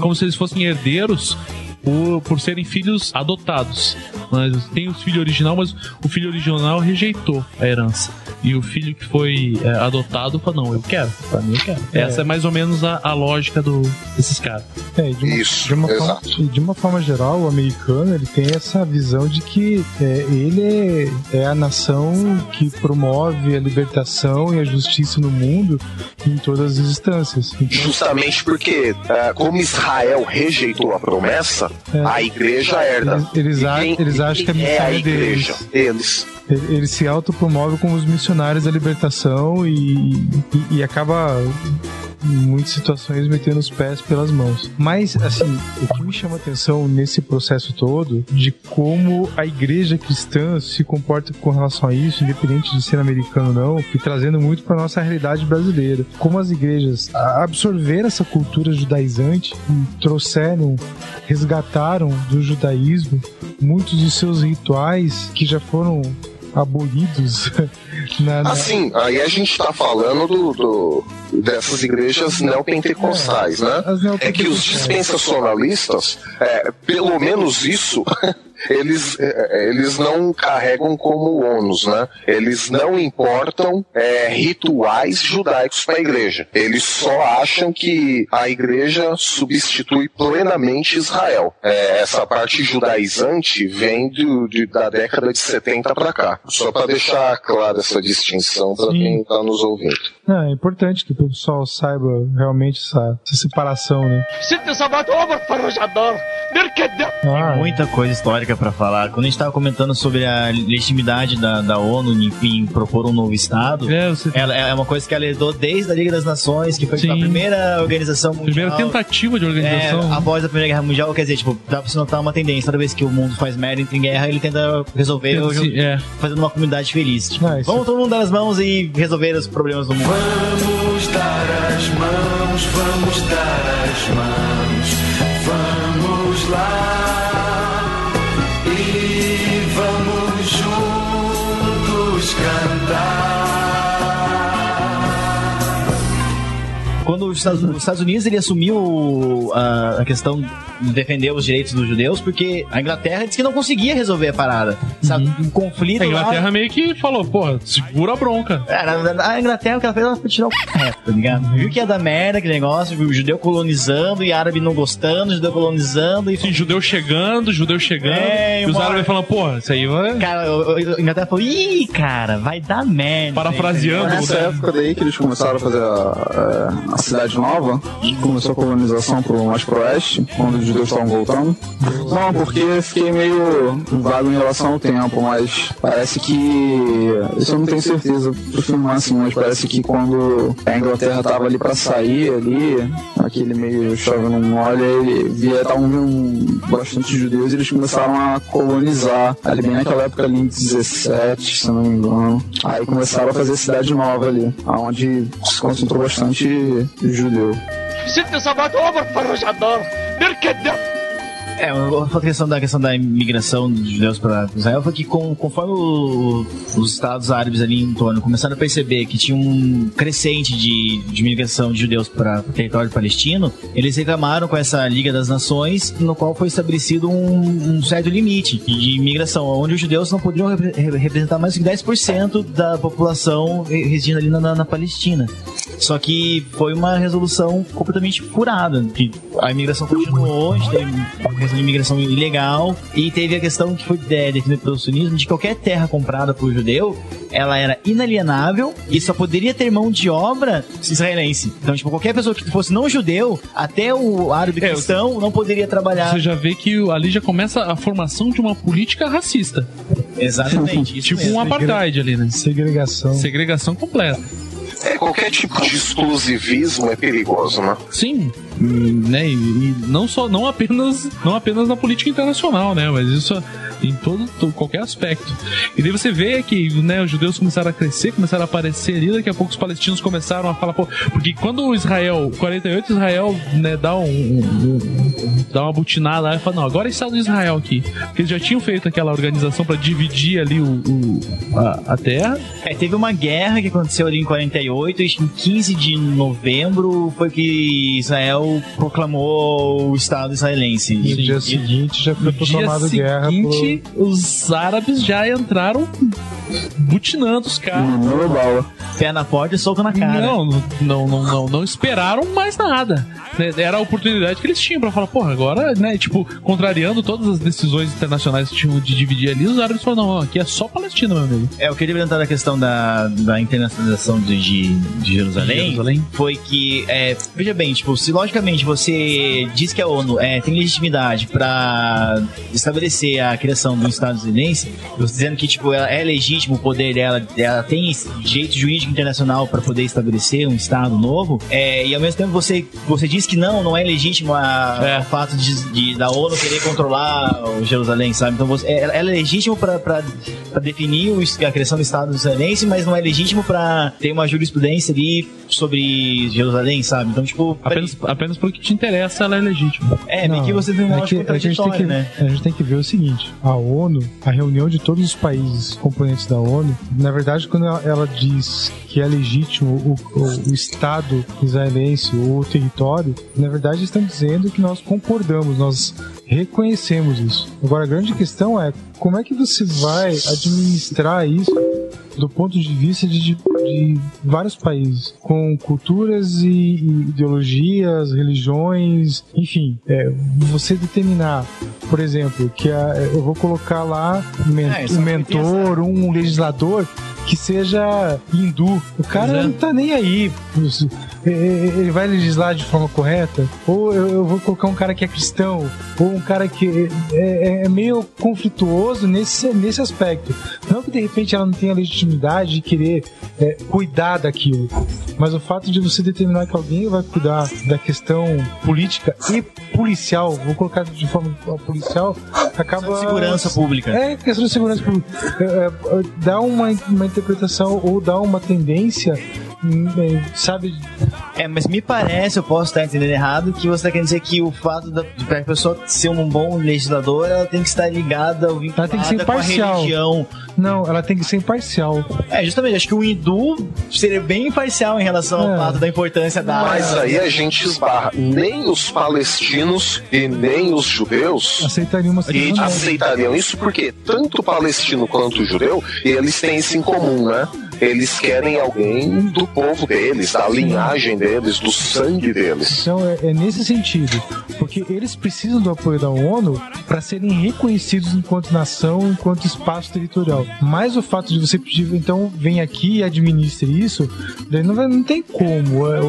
como se eles fossem herdeiros por, por serem filhos adotados. Mas tem o filho original, mas o filho original rejeitou a herança. E o filho que foi é, adotado falou: Não, eu quero. Pra mim, eu quero. Essa é mais ou menos a, a lógica do, desses caras. É, de uma, Isso, de, uma forma, exato. de uma forma geral, o americano ele tem essa visão de que é, ele é, é a nação que promove a libertação e a justiça no mundo em todas as instâncias. Então, Justamente porque, ah, como Israel rejeitou a promessa, É. a igreja herda. Eles- eles a- eles acham que a quem missão é a é deles. igreja. Eles. ele, ele se autopromove como os missionários da libertação e, e, e acaba em muitas situações metendo os pés pelas mãos. Mas, assim, o que me chama atenção nesse processo todo, de como a igreja cristã se comporta com relação a isso, independente de ser americano ou não, e trazendo muito para nossa realidade brasileira. Como as igrejas absorveram essa cultura judaizante e trouxeram, resgataram do judaísmo muitos de seus rituais que já foram abolidos na, na- Assim, aí a gente tá falando do, do- dessas igrejas neopentecostais, né? As É que os dispensacionalistas, é, pelo menos isso, eles, é, eles não carregam como ônus, né? Eles não importam é, rituais judaicos para a igreja. Eles só acham que a igreja substitui plenamente Israel. É, essa parte judaizante vem do- de- da década de 70 para cá. Só para deixar clara essa distinção para quem está nos ouvindo. Não, é importante que o pessoal saiba realmente essa, essa separação, né? Ah, Muita coisa histórica pra falar. Quando a gente tava comentando sobre a legitimidade da, da ONU em, em propor um novo Estado, É, você, ela é uma coisa que ela herdou desde a Liga das Nações, que foi Sim. a primeira organização mundial. primeira tentativa de É, organização. após a Primeira Guerra Mundial, quer dizer, tipo, dá pra se notar uma tendência. Toda vez que o mundo faz merda, entra em guerra, ele tenta resolver Tenta se- é. fazendo uma comunidade feliz. Tipo, Ah, vamos todo mundo dar as mãos e resolver os problemas do mundo. Vamos dar as mãos, vamos dar as mãos, Quando os Estados, os Estados Unidos ele assumiu a, a questão defender os direitos dos judeus, porque a Inglaterra disse que não conseguia resolver a parada. Sabe? Um conflito A Inglaterra lá... meio que falou, porra, segura a bronca. É, na- a Inglaterra, o que ela fez, ela foi tirar o reto, tá ligado? Viu que ia dar merda aquele negócio, viu o judeu colonizando e árabe não gostando, judeu colonizando e... Assim, judeu chegando, judeu chegando. É, e os uma- árabes falando, porra, isso aí vai. Cara, a Inglaterra falou, ih, cara, vai dar merda. Parafraseando, Nessa época daí que eles começaram a fazer a, a- a cidade nova, começou a colonização pro, mais pro oeste, quando os judeus estavam voltando. Não, porque fiquei meio vago em relação ao tempo, mas parece que. Isso eu não tenho certeza pra filmar assim, mas parece que quando a Inglaterra tava ali pra sair ali, aquele meio chove não molha, ele via, estavam vindo bastante judeus e eles começaram a colonizar ali bem naquela época ali em 17, se não me engano. Aí começaram a fazer cidade nova ali, onde se concentrou bastante جودو ست اصابات اوفر تفرج على الدار نركض ده É, a questão da questão da imigração dos judeus para Israel foi que com, conforme o- os estados árabes ali em torno começaram a perceber que tinha um crescente de, de imigração de judeus para o território palestino, eles reclamaram com essa Liga das Nações, no qual foi estabelecido um, um certo limite de imigração, onde os judeus não poderiam repre- re- representar mais que 10% da população re- residindo ali na, na- na Palestina. Só que foi uma resolução completamente furada, que a imigração continuou, a gente teve questão de imigração ilegal, e teve a questão que foi é, definida pelo sionismo de que qualquer terra comprada por judeu, ela era inalienável e só poderia ter mão de obra israelense. Então, tipo, qualquer pessoa que fosse não judeu, até o árabe cristão, não poderia trabalhar. Você já vê que ali já começa a formação de uma política racista. Exatamente, isso Tipo mesmo. um apartheid ali, né? Segregação. Segregação completa. É, qualquer tipo de exclusivismo é perigoso, né? Sim, hum, né? E, e não só, não apenas, não apenas na política internacional, né? Mas isso em todo, to- qualquer aspecto. E daí você vê que, né, os judeus começaram a crescer, começaram a aparecer ali, daqui a pouco os palestinos começaram a falar, pô, porque quando o Israel, 48 Israel, né, dá um, um- um- dá uma butinada lá e fala, não, agora é Estado de Israel aqui. Porque eles já tinham feito aquela organização para dividir ali o, o- a, a terra. É, teve uma guerra que aconteceu ali em 48 e em 15 de novembro foi que Israel proclamou o Estado israelense. No dia E- seguinte já foi No dia proclamado guerra por... seguinte, os árabes já entraram butinando os caras. Bala. pé na porta e soco na cara. Não, não, não, não, não esperaram mais nada. Né, Era a oportunidade que eles tinham pra falar, porra, agora, né, tipo, contrariando todas as decisões internacionais que tinham de dividir ali, os árabes falaram, não, aqui é só Palestina, meu amigo. É, eu queria levantar da questão da, da internacionalização de, de, de Jerusalém, De Jerusalém. foi que, é, veja bem, tipo, se logicamente você diz que a ONU é, tem legitimidade pra estabelecer a criação do Estado israelense, você dizendo que, tipo, ela é legítimo o poder dela, ela tem direito jurídico internacional pra poder estabelecer um Estado novo, é, e ao mesmo tempo você, você diz que não, não é legítimo a, É. o fato de, de- da ONU querer controlar o Jerusalém, sabe? Então você, ela, ela é legítimo pra, pra, pra definir o, a criação do Estado israelense, mas não é legítimo pra ter uma jurisprudência ali sobre Jerusalém, sabe? Então, tipo, Apenas, apenas porque te interessa, ela é legítima. é, meio que você tem uma é que a gente tem que, né? a gente tem que ver o seguinte: a ONU, a reunião de todos os países componentes da ONU, na verdade, quando ela, ela diz que é legítimo o, o- o Estado israelense ou o território, na verdade estão dizendo que nós concordamos, nós reconhecemos isso. Agora, a grande questão é como é que você vai administrar isso do ponto de vista de, de- de vários países, com culturas e, e ideologias, religiões, enfim, é, você determinar, por exemplo, que a- eu vou colocar lá um, men- É, um é eu mentor, um legislador que seja hindu. O cara é. não tá nem aí. Ele vai legislar de forma correta? Ou eu, eu vou colocar um cara que é cristão? Ou um cara que é, é- é meio conflituoso nesse, nesse aspecto. Não que de repente ela não tenha legitimidade de querer é, cuidar daquilo, mas o fato de você determinar que alguém vai cuidar da questão política e policial, vou colocar de forma policial, acaba. Segurança pública. É, questão de segurança pública. É, é, dá uma, uma interpretação ou dá uma tendência, hum, é, sabe? É, mas me parece, eu posso estar entendendo errado, que você está querendo dizer que o fato da, de a pessoa ser um bom legislador, ela tem que estar ligada ou vinculada Ela tem que ser com a imparcial. religião. Não, ela tem que ser imparcial. É, justamente, acho que o hindu seria bem imparcial em relação É. ao fato da importância da Mas aí a gente esbarra. Nem os palestinos e nem os judeus Aceitaria uma e aceitariam isso porque tanto o palestino quanto o judeu, eles têm isso em comum, né? Eles querem alguém do povo deles, da linhagem deles, do sangue deles. Então é, é nesse sentido, porque eles precisam do apoio da ONU para serem reconhecidos enquanto nação, enquanto espaço territorial. Mas o fato de você pedir, então vem aqui e administre isso, daí não, vai- não tem como. É,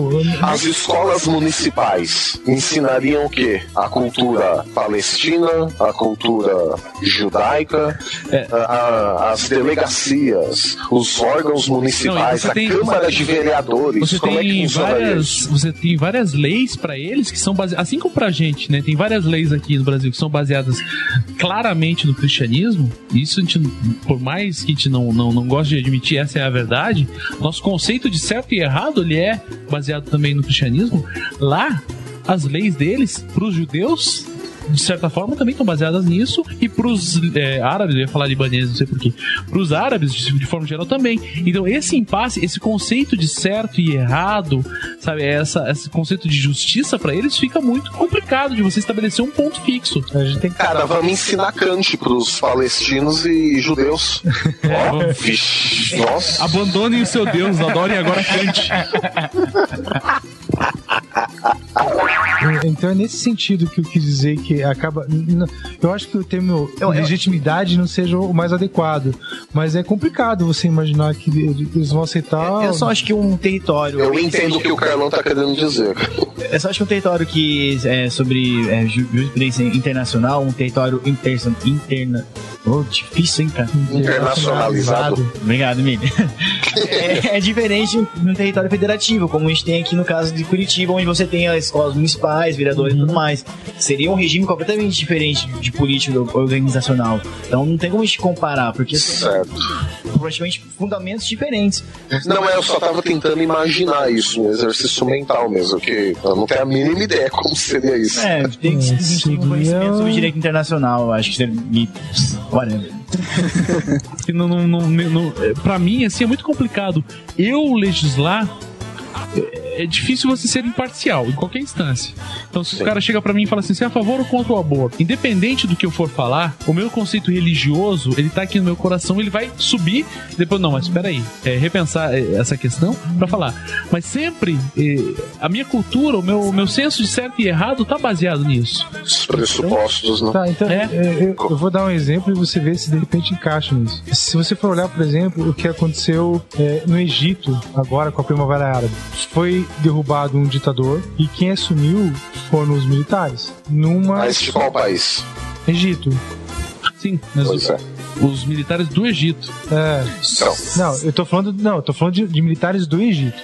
As escolas municipais ensinariam o quê? A cultura palestina, a cultura judaica, a- a- as delegacias, os órgãos municipais, você a tem- Câmara de Vereadores. Você Como é que tem funcionaria várias, isso? você tem várias leis pra eles que são baseadas, assim como pra gente, né? Tem várias leis aqui no Brasil que são baseadas claramente no cristianismo. Isso a gente, por mais que a gente não, não, não goste de admitir, essa é a verdade. Nosso conceito de certo e errado ele é baseado também no cristianismo. Lá, as leis deles, pros judeus, de certa forma, também estão baseadas nisso. E pros é, árabes, eu ia falar libaneses, não sei porquê. Pros árabes, de, de forma geral, também. Então, esse impasse, esse conceito de certo e errado, sabe, essa, esse conceito de justiça pra eles fica muito complicado de você estabelecer um ponto fixo. a gente tem que Cara, vamos ensinar Kant pros palestinos e judeus. Ó, vixe, nossa. Abandonem o seu Deus, adorem agora Kant. Então é nesse sentido que eu quis dizer que acaba. Eu acho que o termo legitimidade não seja o mais adequado, mas é complicado você imaginar que eles vão aceitar. Eu só acho que um território. Eu entendo o que o Carlão tá querendo dizer. Eu só acho que um território que é sobre é, ju- jurisprudência internacional, um território inter, interna. Oh, difícil, hein, cara? Internacionalizado. Obrigado, Mili. é, é diferente no território federativo, como a gente tem aqui no caso de Curitiba, onde você tem as escolas municipais, vereadores e tudo mais. Seria um regime completamente diferente de política organizacional. Então não tem como a gente comparar, porque são Certo. praticamente fundamentos diferentes. Não, é, eu só tava tentando imaginar isso, um exercício mental mesmo, que eu não tenho a mínima ideia como seria isso. É, tem que É, ter um seria- conhecimento sobre direito internacional, eu acho que seria. Whatever. não, não, não, não- é, pra mim, assim, é muito complicado. Eu legislar. É- É difícil você ser imparcial em qualquer instância. Então, se o cara chega pra mim e fala assim, você é a favor ou contra o aborto? Independente do que eu for falar, o meu conceito religioso, ele tá aqui no meu coração, ele vai subir. Depois, não, mas espera aí, é, repensar é, essa questão pra falar. Mas sempre, é, a minha cultura, o meu, o meu senso de certo e errado tá baseado nisso. Os pressupostos, né? Tá, então É. é, eu, eu vou dar um exemplo e você vê se de repente encaixa nisso. Se você for olhar, por exemplo, o que aconteceu é, no Egito, agora com a Primavera Árabe, foi derrubado um ditador e quem assumiu foram os militares. Numa. Mas de qual país? Egito. Sim, mas Pois é. os militares do Egito. É. Então, Não, eu tô falando, não, eu tô falando de, de militares do Egito.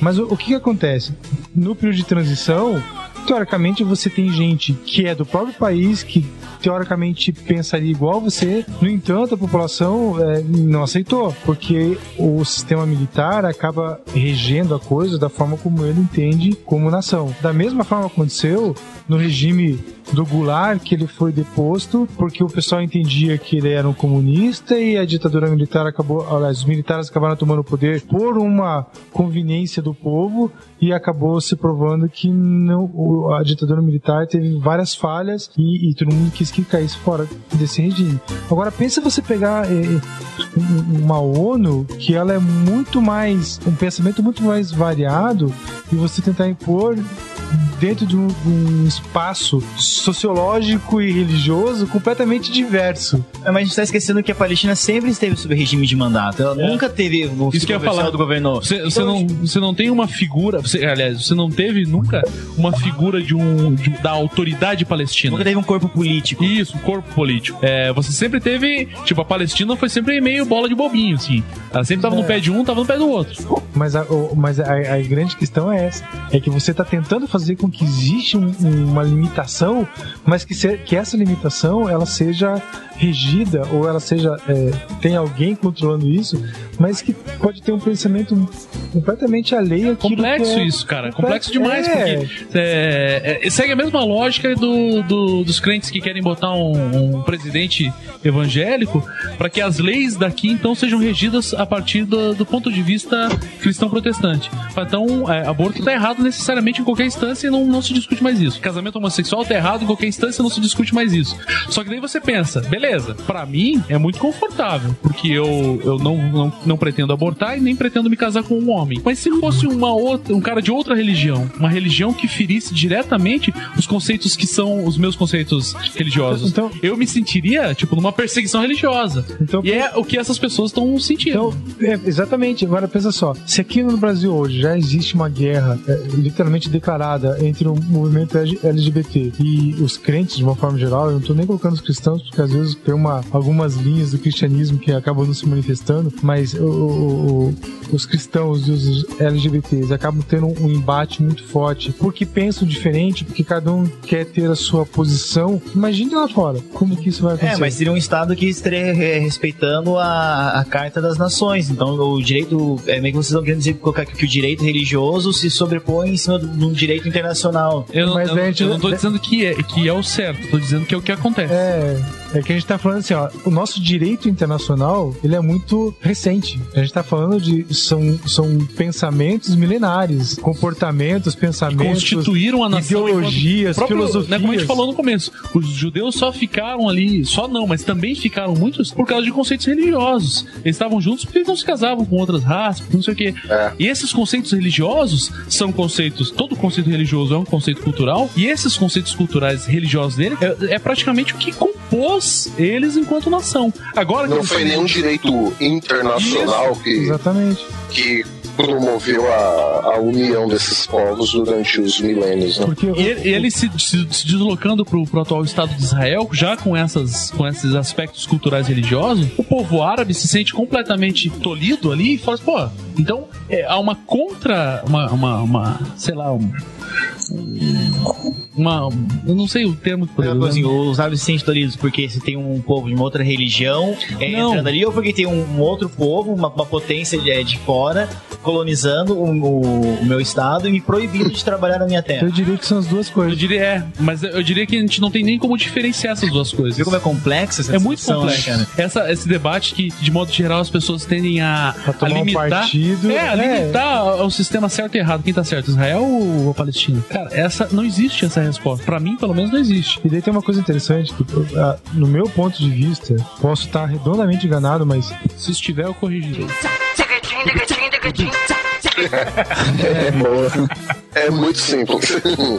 Mas o, o que que acontece? No período de transição, teoricamente você tem gente que é do próprio país, que teoricamente pensaria igual você, no entanto a população é, não aceitou, porque o sistema militar acaba regendo a coisa da forma como ele entende como nação. Da mesma forma aconteceu no regime do Goulart, que ele foi deposto porque o pessoal entendia que ele era um comunista e a ditadura militar acabou, aliás, os militares acabaram tomando o poder por uma conveniência do povo e acabou se provando que não, a ditadura militar teve várias falhas e, e todo mundo quis que caísse fora desse regime. Agora pensa você pegar eh, um- uma ONU que ela é muito mais um pensamento muito mais variado e você tentar impor dentro de um, um espaço sociológico e religioso completamente diverso. É, Mas a gente tá esquecendo que a Palestina sempre esteve sob regime de mandato. Ela nunca teve o Isso que eu ia governo falar. do governo. Você, Então, você não, você não tem uma figura. Você, aliás, você não teve nunca uma figura de um, de- da autoridade palestina. Nunca teve um corpo político. Isso, um corpo político. É, você sempre teve. Tipo, a Palestina foi sempre meio bola de bobinho, assim. Ela sempre tava no pé de um, tava no pé do outro. Mas, a, o- mas a, a grande questão é essa: é que você está tentando fazer com que existe um- uma limitação, mas que, se- que essa limitação ela seja regida ou ela seja é, tem alguém controlando isso, mas que pode ter um pensamento completamente alheio Complexo é- isso, cara. Complexo demais, É. porque é, é, segue a mesma lógica do, do- dos crentes que querem botar um, um presidente evangélico para que as leis daqui então sejam regidas a partir do, do ponto de vista cristão protestante. Então, é, aborto tá errado necessariamente em qualquer instância e não, não se discute mais isso. Casamento homossexual tá errado em qualquer instância não se discute mais isso. Só que daí você pensa, beleza, pra mim é muito confortável, porque eu, eu não, não, não pretendo abortar e nem pretendo me casar com um homem. Mas se fosse uma outra, um cara de outra religião, uma religião que ferisse diretamente os conceitos que são os meus conceitos religiosos, Então- eu me sentiria, tipo, numa perseguição religiosa. Então, E é o que essas pessoas estão sentindo. Então, é, exatamente. Agora pensa só, se aqui no Brasil hoje já existe uma guerra é, literalmente declarada entre o movimento LG- LGBT e os crentes de uma forma geral, eu não tô nem colocando os cristãos porque às vezes tem uma, algumas linhas do cristianismo que acabam não se manifestando, mas o- o- o- os cristãos e os LGBTs acabam tendo um embate muito forte porque pensam diferente, porque cada um quer ter a sua posição. Imagine lá fora como que isso vai acontecer. É, mas seria um Estado que estaria é, respeitando a, a Carta das Nações. Então, o direito. É meio que vocês estão querendo dizer colocar que o direito religioso se sobrepõe em cima de um direito internacional. Eu, não- Mas eu, eu não tô dizendo que é, que é o certo, tô dizendo que é o que acontece. É, é que a gente tá falando assim, ó, o nosso direito internacional, ele é muito recente. A gente tá falando de são, são pensamentos milenares, comportamentos, pensamentos, constituíram a nação ideologias, próprio, filosofias. Né, como a gente falou no começo, os judeus só ficaram ali, só não, mas também ficaram muitos por causa de conceitos religiosos. Eles estavam juntos porque eles não se casavam com outras raças, não sei o quê. É. E esses conceitos religiosos são conceitos, todo conceito religioso é um conceito cultural, e esses conceitos culturais religiosos dele é, é praticamente o que compôs eles enquanto nação. Agora Não eles- foi nenhum direito internacional que, Exatamente. que promoveu a, a união desses povos durante os milênios. Né? Porque E ele, se, se- se deslocando pro, pro atual Estado de Israel, já com, essas, com esses aspectos culturais religiosos, o povo árabe se sente completamente tolhido ali e fala assim, pô, então é, há uma contra. Uma, uma, uma, sei lá, um, uma. Eu não sei o termo que poderia usar. assim, os árabes se sentem doridos porque se tem um povo de uma outra religião é, Não. entrando ali, ou porque tem um outro povo, uma, uma potência de, de fora, colonizando o, o- o meu estado e me proibindo de trabalhar na minha eu terra. diria que são as duas Eu coisas. diria, é, mas eu diria que a gente não tem nem como diferenciar essas duas coisas. Viu como é complexa essa É muito né, complexo. cara? Essa, esse debate que, de modo geral, as pessoas tendem a, A tomar um limitar. partido, É, a é. limitar o sistema certo e errado. Quem tá certo, Israel ou a Palestina? Cara, essa, não existe essa resposta. Pra mim, pelo menos, não existe. E daí tem uma coisa interessante que, ah, no meu ponto de vista, posso estar redondamente enganado, mas Se estiver, eu corrigirei. É muito simples.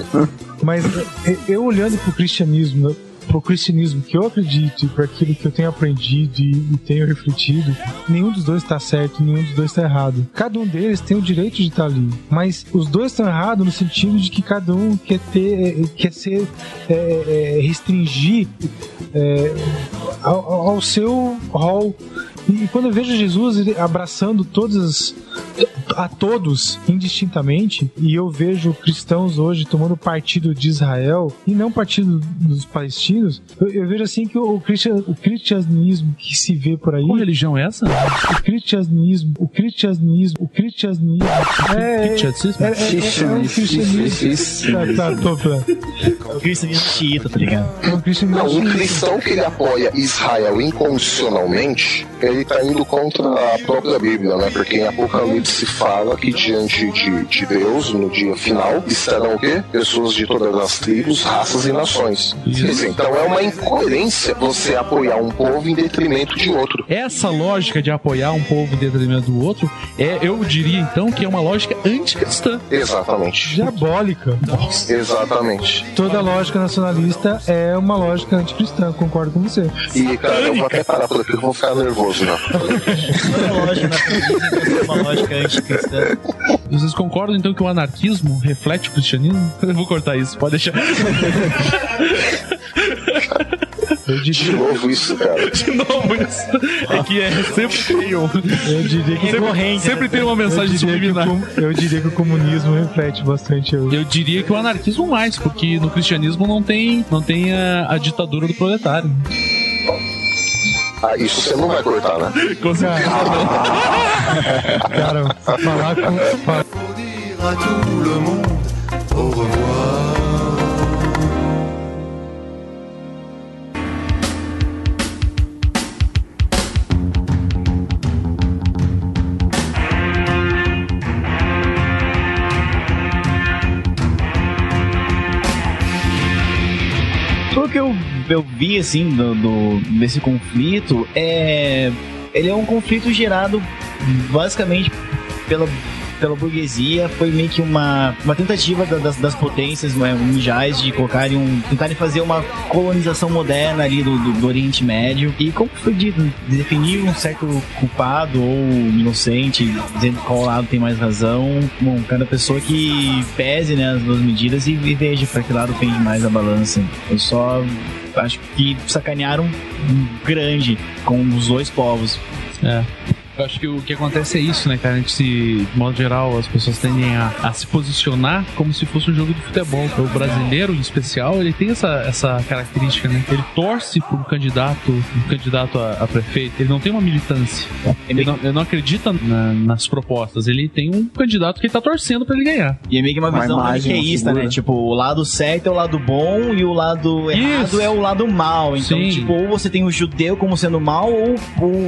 Mas é, eu olhando pro cristianismo, pro cristianismo que eu acredito e para aquilo que eu tenho aprendido e, e tenho refletido, nenhum dos dois está certo, nenhum dos dois está errado. Cada um deles tem o direito de estar ali, mas os dois estão errados no sentido de que cada um quer ter, é, quer ser é, é, restringir é, ao- ao seu rol. E quando eu vejo Jesus abraçando todas a todos indistintamente e eu vejo cristãos hoje tomando partido de Israel e não partido dos palestinos, eu, eu vejo assim que o, cristian, o cristianismo que se vê por aí, Qual religião é essa? o cristianismo, o cristianismo, o cristianismo é, é, Cristianismo? é, é, é um cristianismo. Tá, tá, tô, O cristianismo xiita, tá ligado? é um um cristão que ele apoia Israel incondicionalmente, ele tá indo contra a própria Bíblia, né? Porque em Apocalipse fala que diante de, de Deus, no dia final, estarão o quê? Pessoas de todas as tribos, raças e nações. Dizer, então é uma incoerência você apoiar um povo em detrimento de outro. Essa lógica de apoiar um povo em detrimento do outro, é, eu diria então que é uma lógica anticristã. Exatamente. diabólica. Exatamente. Toda lógica nacionalista é uma lógica anticristã, concordo com você. E, cara, eu vou até parar por aqui, eu vou ficar nervoso nacionalista é uma lógica anticristã. Vocês concordam então que o anarquismo reflete o cristianismo? Eu vou cortar isso, pode deixar. Eu De diria, novo isso, cara. De novo, isso. É que é, sempre tem um. eu diria que Sempre, sempre tem uma eu mensagem o, subliminar. com- eu diria que o comunismo reflete bastante eu. Eu diria que o anarquismo mais, porque no cristianismo não tem, não tem a, a ditadura do proletário. Ah, isso você não vai cortar, né? Com certeza. Cara, falar com. Eu, vi, assim, do, do- desse conflito, é. Ele é um conflito gerado basicamente pela, pela burguesia. Foi meio que uma, uma tentativa da- das, das potências né, mundiais de colocarem um. tentarem fazer uma colonização moderna ali do, do, do Oriente Médio. E como foi dito, definir um certo culpado ou inocente, dizendo qual lado tem mais razão. Bom, cada pessoa que pese né, as duas medidas e, e veja para que lado pende mais a balança. Eu só acho que sacanearam grande com os dois povos. É. Eu acho que o que acontece é isso, né, cara? A gente se, de modo geral, as pessoas tendem a, a se posicionar como se fosse um jogo de futebol. O brasileiro, em especial, ele tem essa, essa característica, né? Ele torce por um candidato, um candidato a, a prefeito. Ele não tem uma militância. Ele não, ele não acredita na- nas propostas. Ele tem um candidato que ele tá torcendo pra ele ganhar. E é meio que uma Uma visão maniqueísta, né? Tipo, o lado certo é o lado bom e o lado errado Isso. é o lado mal. Então, Sim. tipo, ou você tem o judeu como sendo mal ou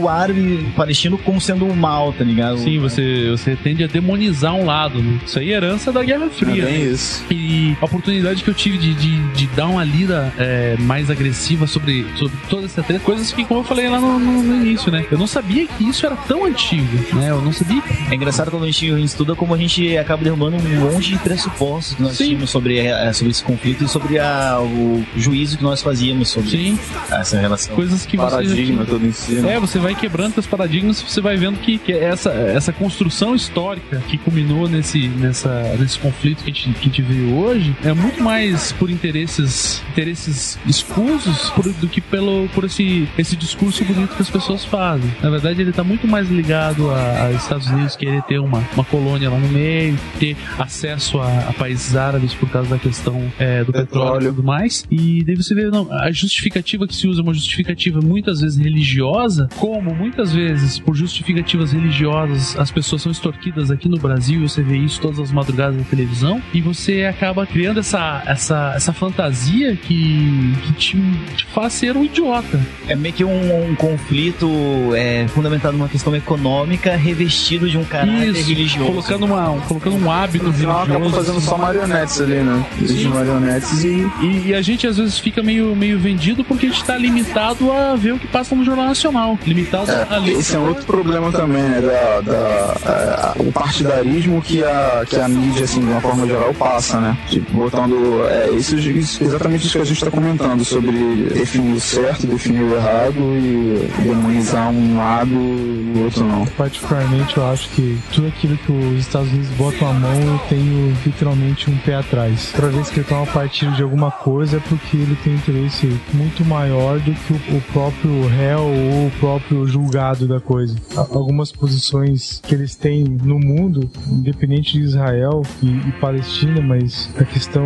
o árabe palestino como sendo o mal, tá ligado? Sim, você, você tende a demonizar um lado, né? Isso aí é herança da Guerra É Fria. né? bem isso. E a oportunidade que eu tive de, de, de dar uma lida é, mais agressiva sobre, sobre toda essa treta, coisas que, como eu falei lá no, no- no início, né? Eu não sabia que isso era tão antigo, né? Eu não sabia. É engraçado quando a gente, a gente estuda como a gente acaba derrubando um monte de pressupostos que nós Sim. tínhamos sobre, eh, sobre esse conflito e sobre a- o juízo que nós fazíamos sobre Sim, essa relação. coisas que você. Paradigma todo em si. né? É, você vai quebrando os paradigmas, você vai vendo que, que essa, essa construção histórica que culminou nesse, nessa, nesse conflito que a, gente, que a gente vê hoje é muito mais por interesses, interesses escusos por- do que pelo, por esse, esse discurso bonito que as pessoas fazem. Na verdade, ele está muito mais ligado a, a Estados Unidos querer ter uma, uma colônia lá no meio, ter acesso a, a países árabes por causa da questão é, do petróleo. E tudo mais. E daí você vê, não, a justificativa que se usa é uma justificativa muitas vezes religiosa, como muitas vezes por justificativas religiosas as pessoas são extorquidas aqui no Brasil, você vê isso todas as madrugadas na televisão, e você acaba criando essa, essa, essa fantasia que, que te, te faz ser um idiota. É meio que um, um conflito é, fundamentado numa questão econômica revestido de um caráter Isso, religioso. colocando, uma, colocando um hábito religioso. fazendo só marionetes ali, né? Existem marionetes e E, e a gente às vezes fica meio, meio vendido porque a gente tá limitado a ver o que passa no Jornal Nacional. Limitado a ler. Esse é um outro problema também, né? Da, da- é, o partidarismo que a, que a mídia, assim, de uma forma geral, passa, né? Tipo, botando. É, isso, isso- exatamente isso que a gente está comentando, sobre definir o certo, definir o errado e demonizar um lado e o outro não. Particularmente, eu acho que tudo aquilo que os Estados Unidos botam a mão, eu tenho literalmente um pé atrás. Toda vez que ele toma partido de alguma coisa, é porque ele tem interesse muito maior do que o, o próprio réu ou o próprio julgado da coisa. Algumas posições que eles têm no mundo, independente de Israel e, e Palestina, mas a questão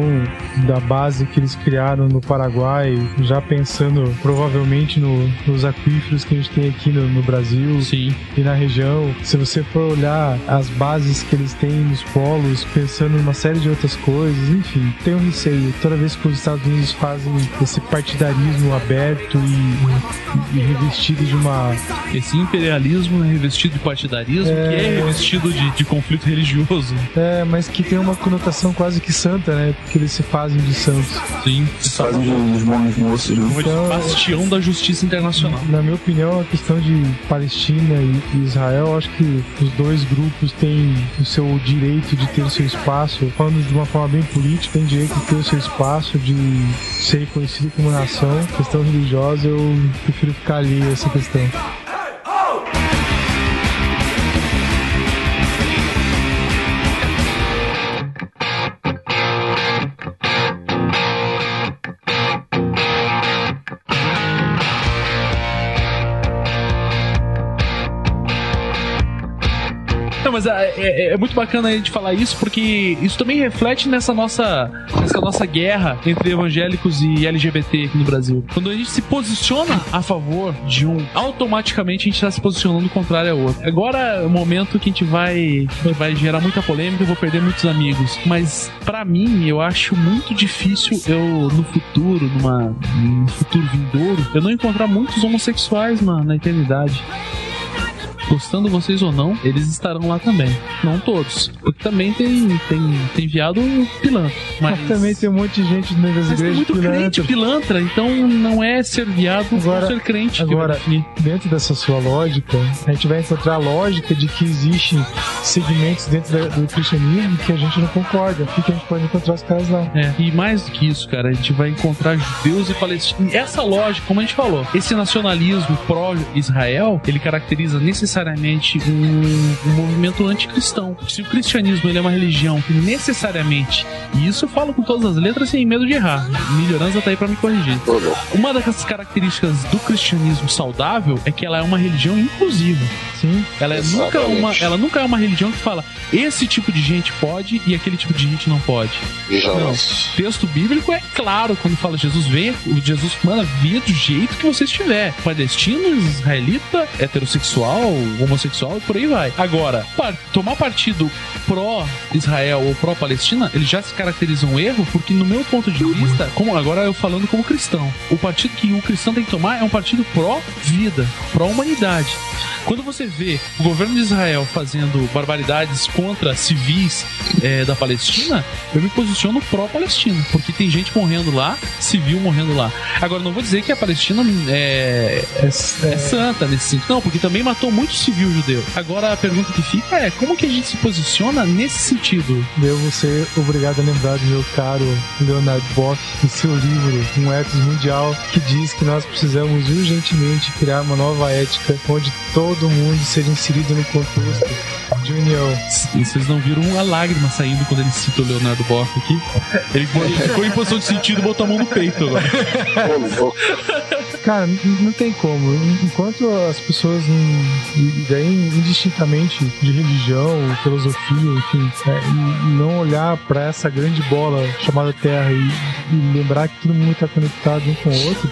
da base que eles criaram no Paraguai, já pensando provavelmente no- nos aquíferos que a gente tem aqui no, no Brasil, Sim. e na região. Se você for olhar as bases que eles têm nos polos, pensando em uma série de outras coisas, enfim, tem um receio. Toda vez que os Estados Unidos fazem esse partidarismo aberto e, e revestido de uma. Esse imperialismo é revestido de partidarismo, É. que é revestido de, de conflito religioso. É, mas que tem uma conotação quase que santa, né? Porque eles se fazem de santos. Sim. Fazem de- dos bons moços, Então, bastião da justiça internacional. Na minha opinião, a questão de Palestina e Israel, eu acho que os dois grupos têm o seu direito de ter o seu espaço. Falando de uma forma bem política, tem direito de ter o seu espaço, de ser reconhecido como nação. Questão religiosa, eu prefiro ficar ali essa questão. Mas é, é- é muito bacana a gente falar isso, porque isso também reflete nessa nossa, nessa nossa guerra entre evangélicos e LGBT aqui no Brasil. Quando a gente se posiciona a favor de um, automaticamente a gente está se posicionando contrário ao outro. Agora é o momento que a gente vai, vai gerar muita polêmica, eu vou perder muitos amigos. Mas pra mim, eu acho muito difícil eu, no futuro, numa, num futuro vindouro, eu não encontrar muitos homossexuais, mano, na eternidade. Gostando vocês ou não, eles estarão lá também. Não todos. Porque também tem, tem, tem viado pilantra. Mas, Mas também tem um monte de gente das mas tem igrejas muito crente pilantra. pilantra, então não é ser viado Agora- ser crente. Agora, dentro dessa sua lógica, a gente vai encontrar a lógica de que existem segmentos dentro da- do cristianismo que a gente não concorda e que a gente pode encontrar os caras lá. É, e mais do que isso, cara, a gente vai encontrar judeus e palestinos. Essa lógica, como a gente falou, esse nacionalismo pró-Israel, ele caracteriza necessariamente um, um movimento anticristão. Se o cristianismo ele é uma religião que necessariamente, e isso eu falo com todas as letras sem medo de errar, Melhorança tá aí pra me corrigir. Uma das características do cristianismo saudável é que ela é uma religião inclusiva. Sim. Ela é nunca uma, ela nunca é uma religião que fala esse tipo de gente pode e aquele tipo de gente não pode. Jamais. O texto bíblico é claro quando fala Jesus vem, o Jesus manda vir do jeito que você estiver. Palestino, israelita, heterossexual, homossexual e por aí vai. Agora, par- tomar partido pró-Israel ou pró-Palestina, ele já se caracteriza um erro, porque no meu ponto de vista, como agora eu falando como cristão, o partido que o cristão tem que tomar é um partido pró-vida, pró-humanidade. Quando você vê o governo de Israel fazendo barbaridades contra civis eh, da Palestina, eu me posiciono pró-Palestina, porque tem gente morrendo lá, civil morrendo lá. Agora, não vou dizer que a Palestina é, é, é santa nesse sentido, não, porque também matou muito civil judeu. Agora, a pergunta que fica é: como que a gente se posiciona nesse sentido? Eu vou ser obrigado a lembrar do meu caro Leonard Boff, em seu livro Um Ethos Mundial, que diz que nós precisamos urgentemente criar uma nova ética onde todo mundo seja inserido no contexto de união. E vocês não viram uma lágrima saindo quando ele cita o Leonardo Boff aqui? Ele ficou em posição de sentido e botou a mão no peito agora. Cara, não tem como. Enquanto as pessoas, não- daí indistintamente de religião, filosofia, enfim, é, e- não olhar pra essa grande bola chamada Terra e, e lembrar que todo mundo tá conectado um com o outro,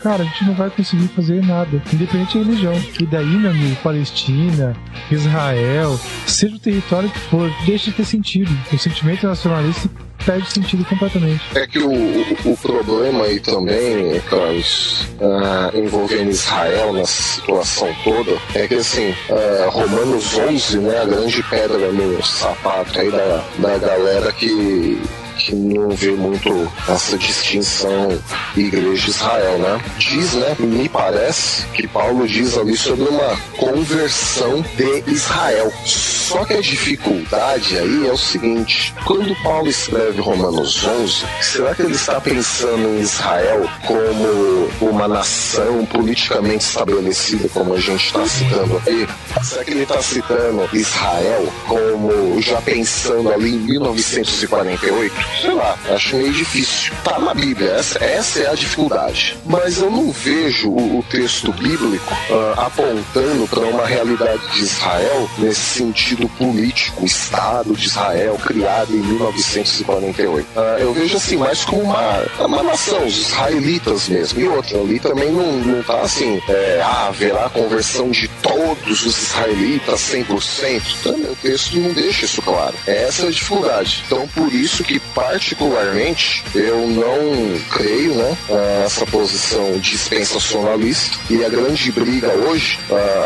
cara, a gente não vai conseguir fazer nada, independente da religião. E daí, meu amigo, Palestina, Israel, seja o território que for, deixa de ter sentido. O sentimento nacionalista perde sentido completamente. É que o, o problema aí também, Carlos, ah, envolvendo Israel nessa situação toda, é que assim, ah, Romanos 11, né, a grande pedra no sapato aí da, da galera que que não vê muito essa distinção Igreja Israel, né? Diz, né? Me parece que Paulo diz ali sobre uma conversão de Israel. Só que a dificuldade aí é o seguinte: quando Paulo escreve Romanos 11, será que ele está pensando em Israel como uma nação politicamente estabelecida, como a gente está citando aqui? Será que ele está citando Israel como já pensando ali em 1948? Sei lá, acho meio difícil. Tá na Bíblia, essa, essa é a dificuldade. Mas eu não vejo o, o texto bíblico ah, apontando para uma realidade de Israel nesse sentido político, Estado de Israel criado em 1948. Ah, eu vejo assim mais como uma, uma nação, os israelitas mesmo. E outra, ali também não, não tá assim, é, ah, haverá conversão de todos os israelitas 100%. Também o texto não deixa isso claro. Essa é a dificuldade. Então, por isso que, particularmente, eu não creio, né, essa posição dispensacionalista. E a grande briga hoje,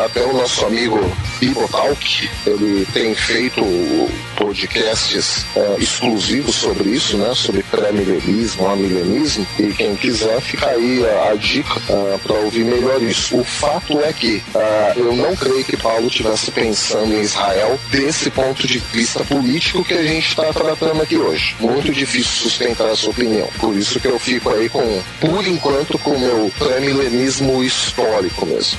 até o nosso amigo Bibotalk, ele tem feito podcasts ah, exclusivos sobre isso, né, sobre pré-milenismo, amilenismo, e quem quiser fica aí a, dica para ouvir melhor isso. O fato é que eu não creio que Paulo estivesse pensando em Israel desse ponto de vista político que a gente está tratando aqui hoje. Muito difícil sustentar essa opinião. Por isso que eu fico aí com, por enquanto, com o meu pré-milenismo histórico mesmo.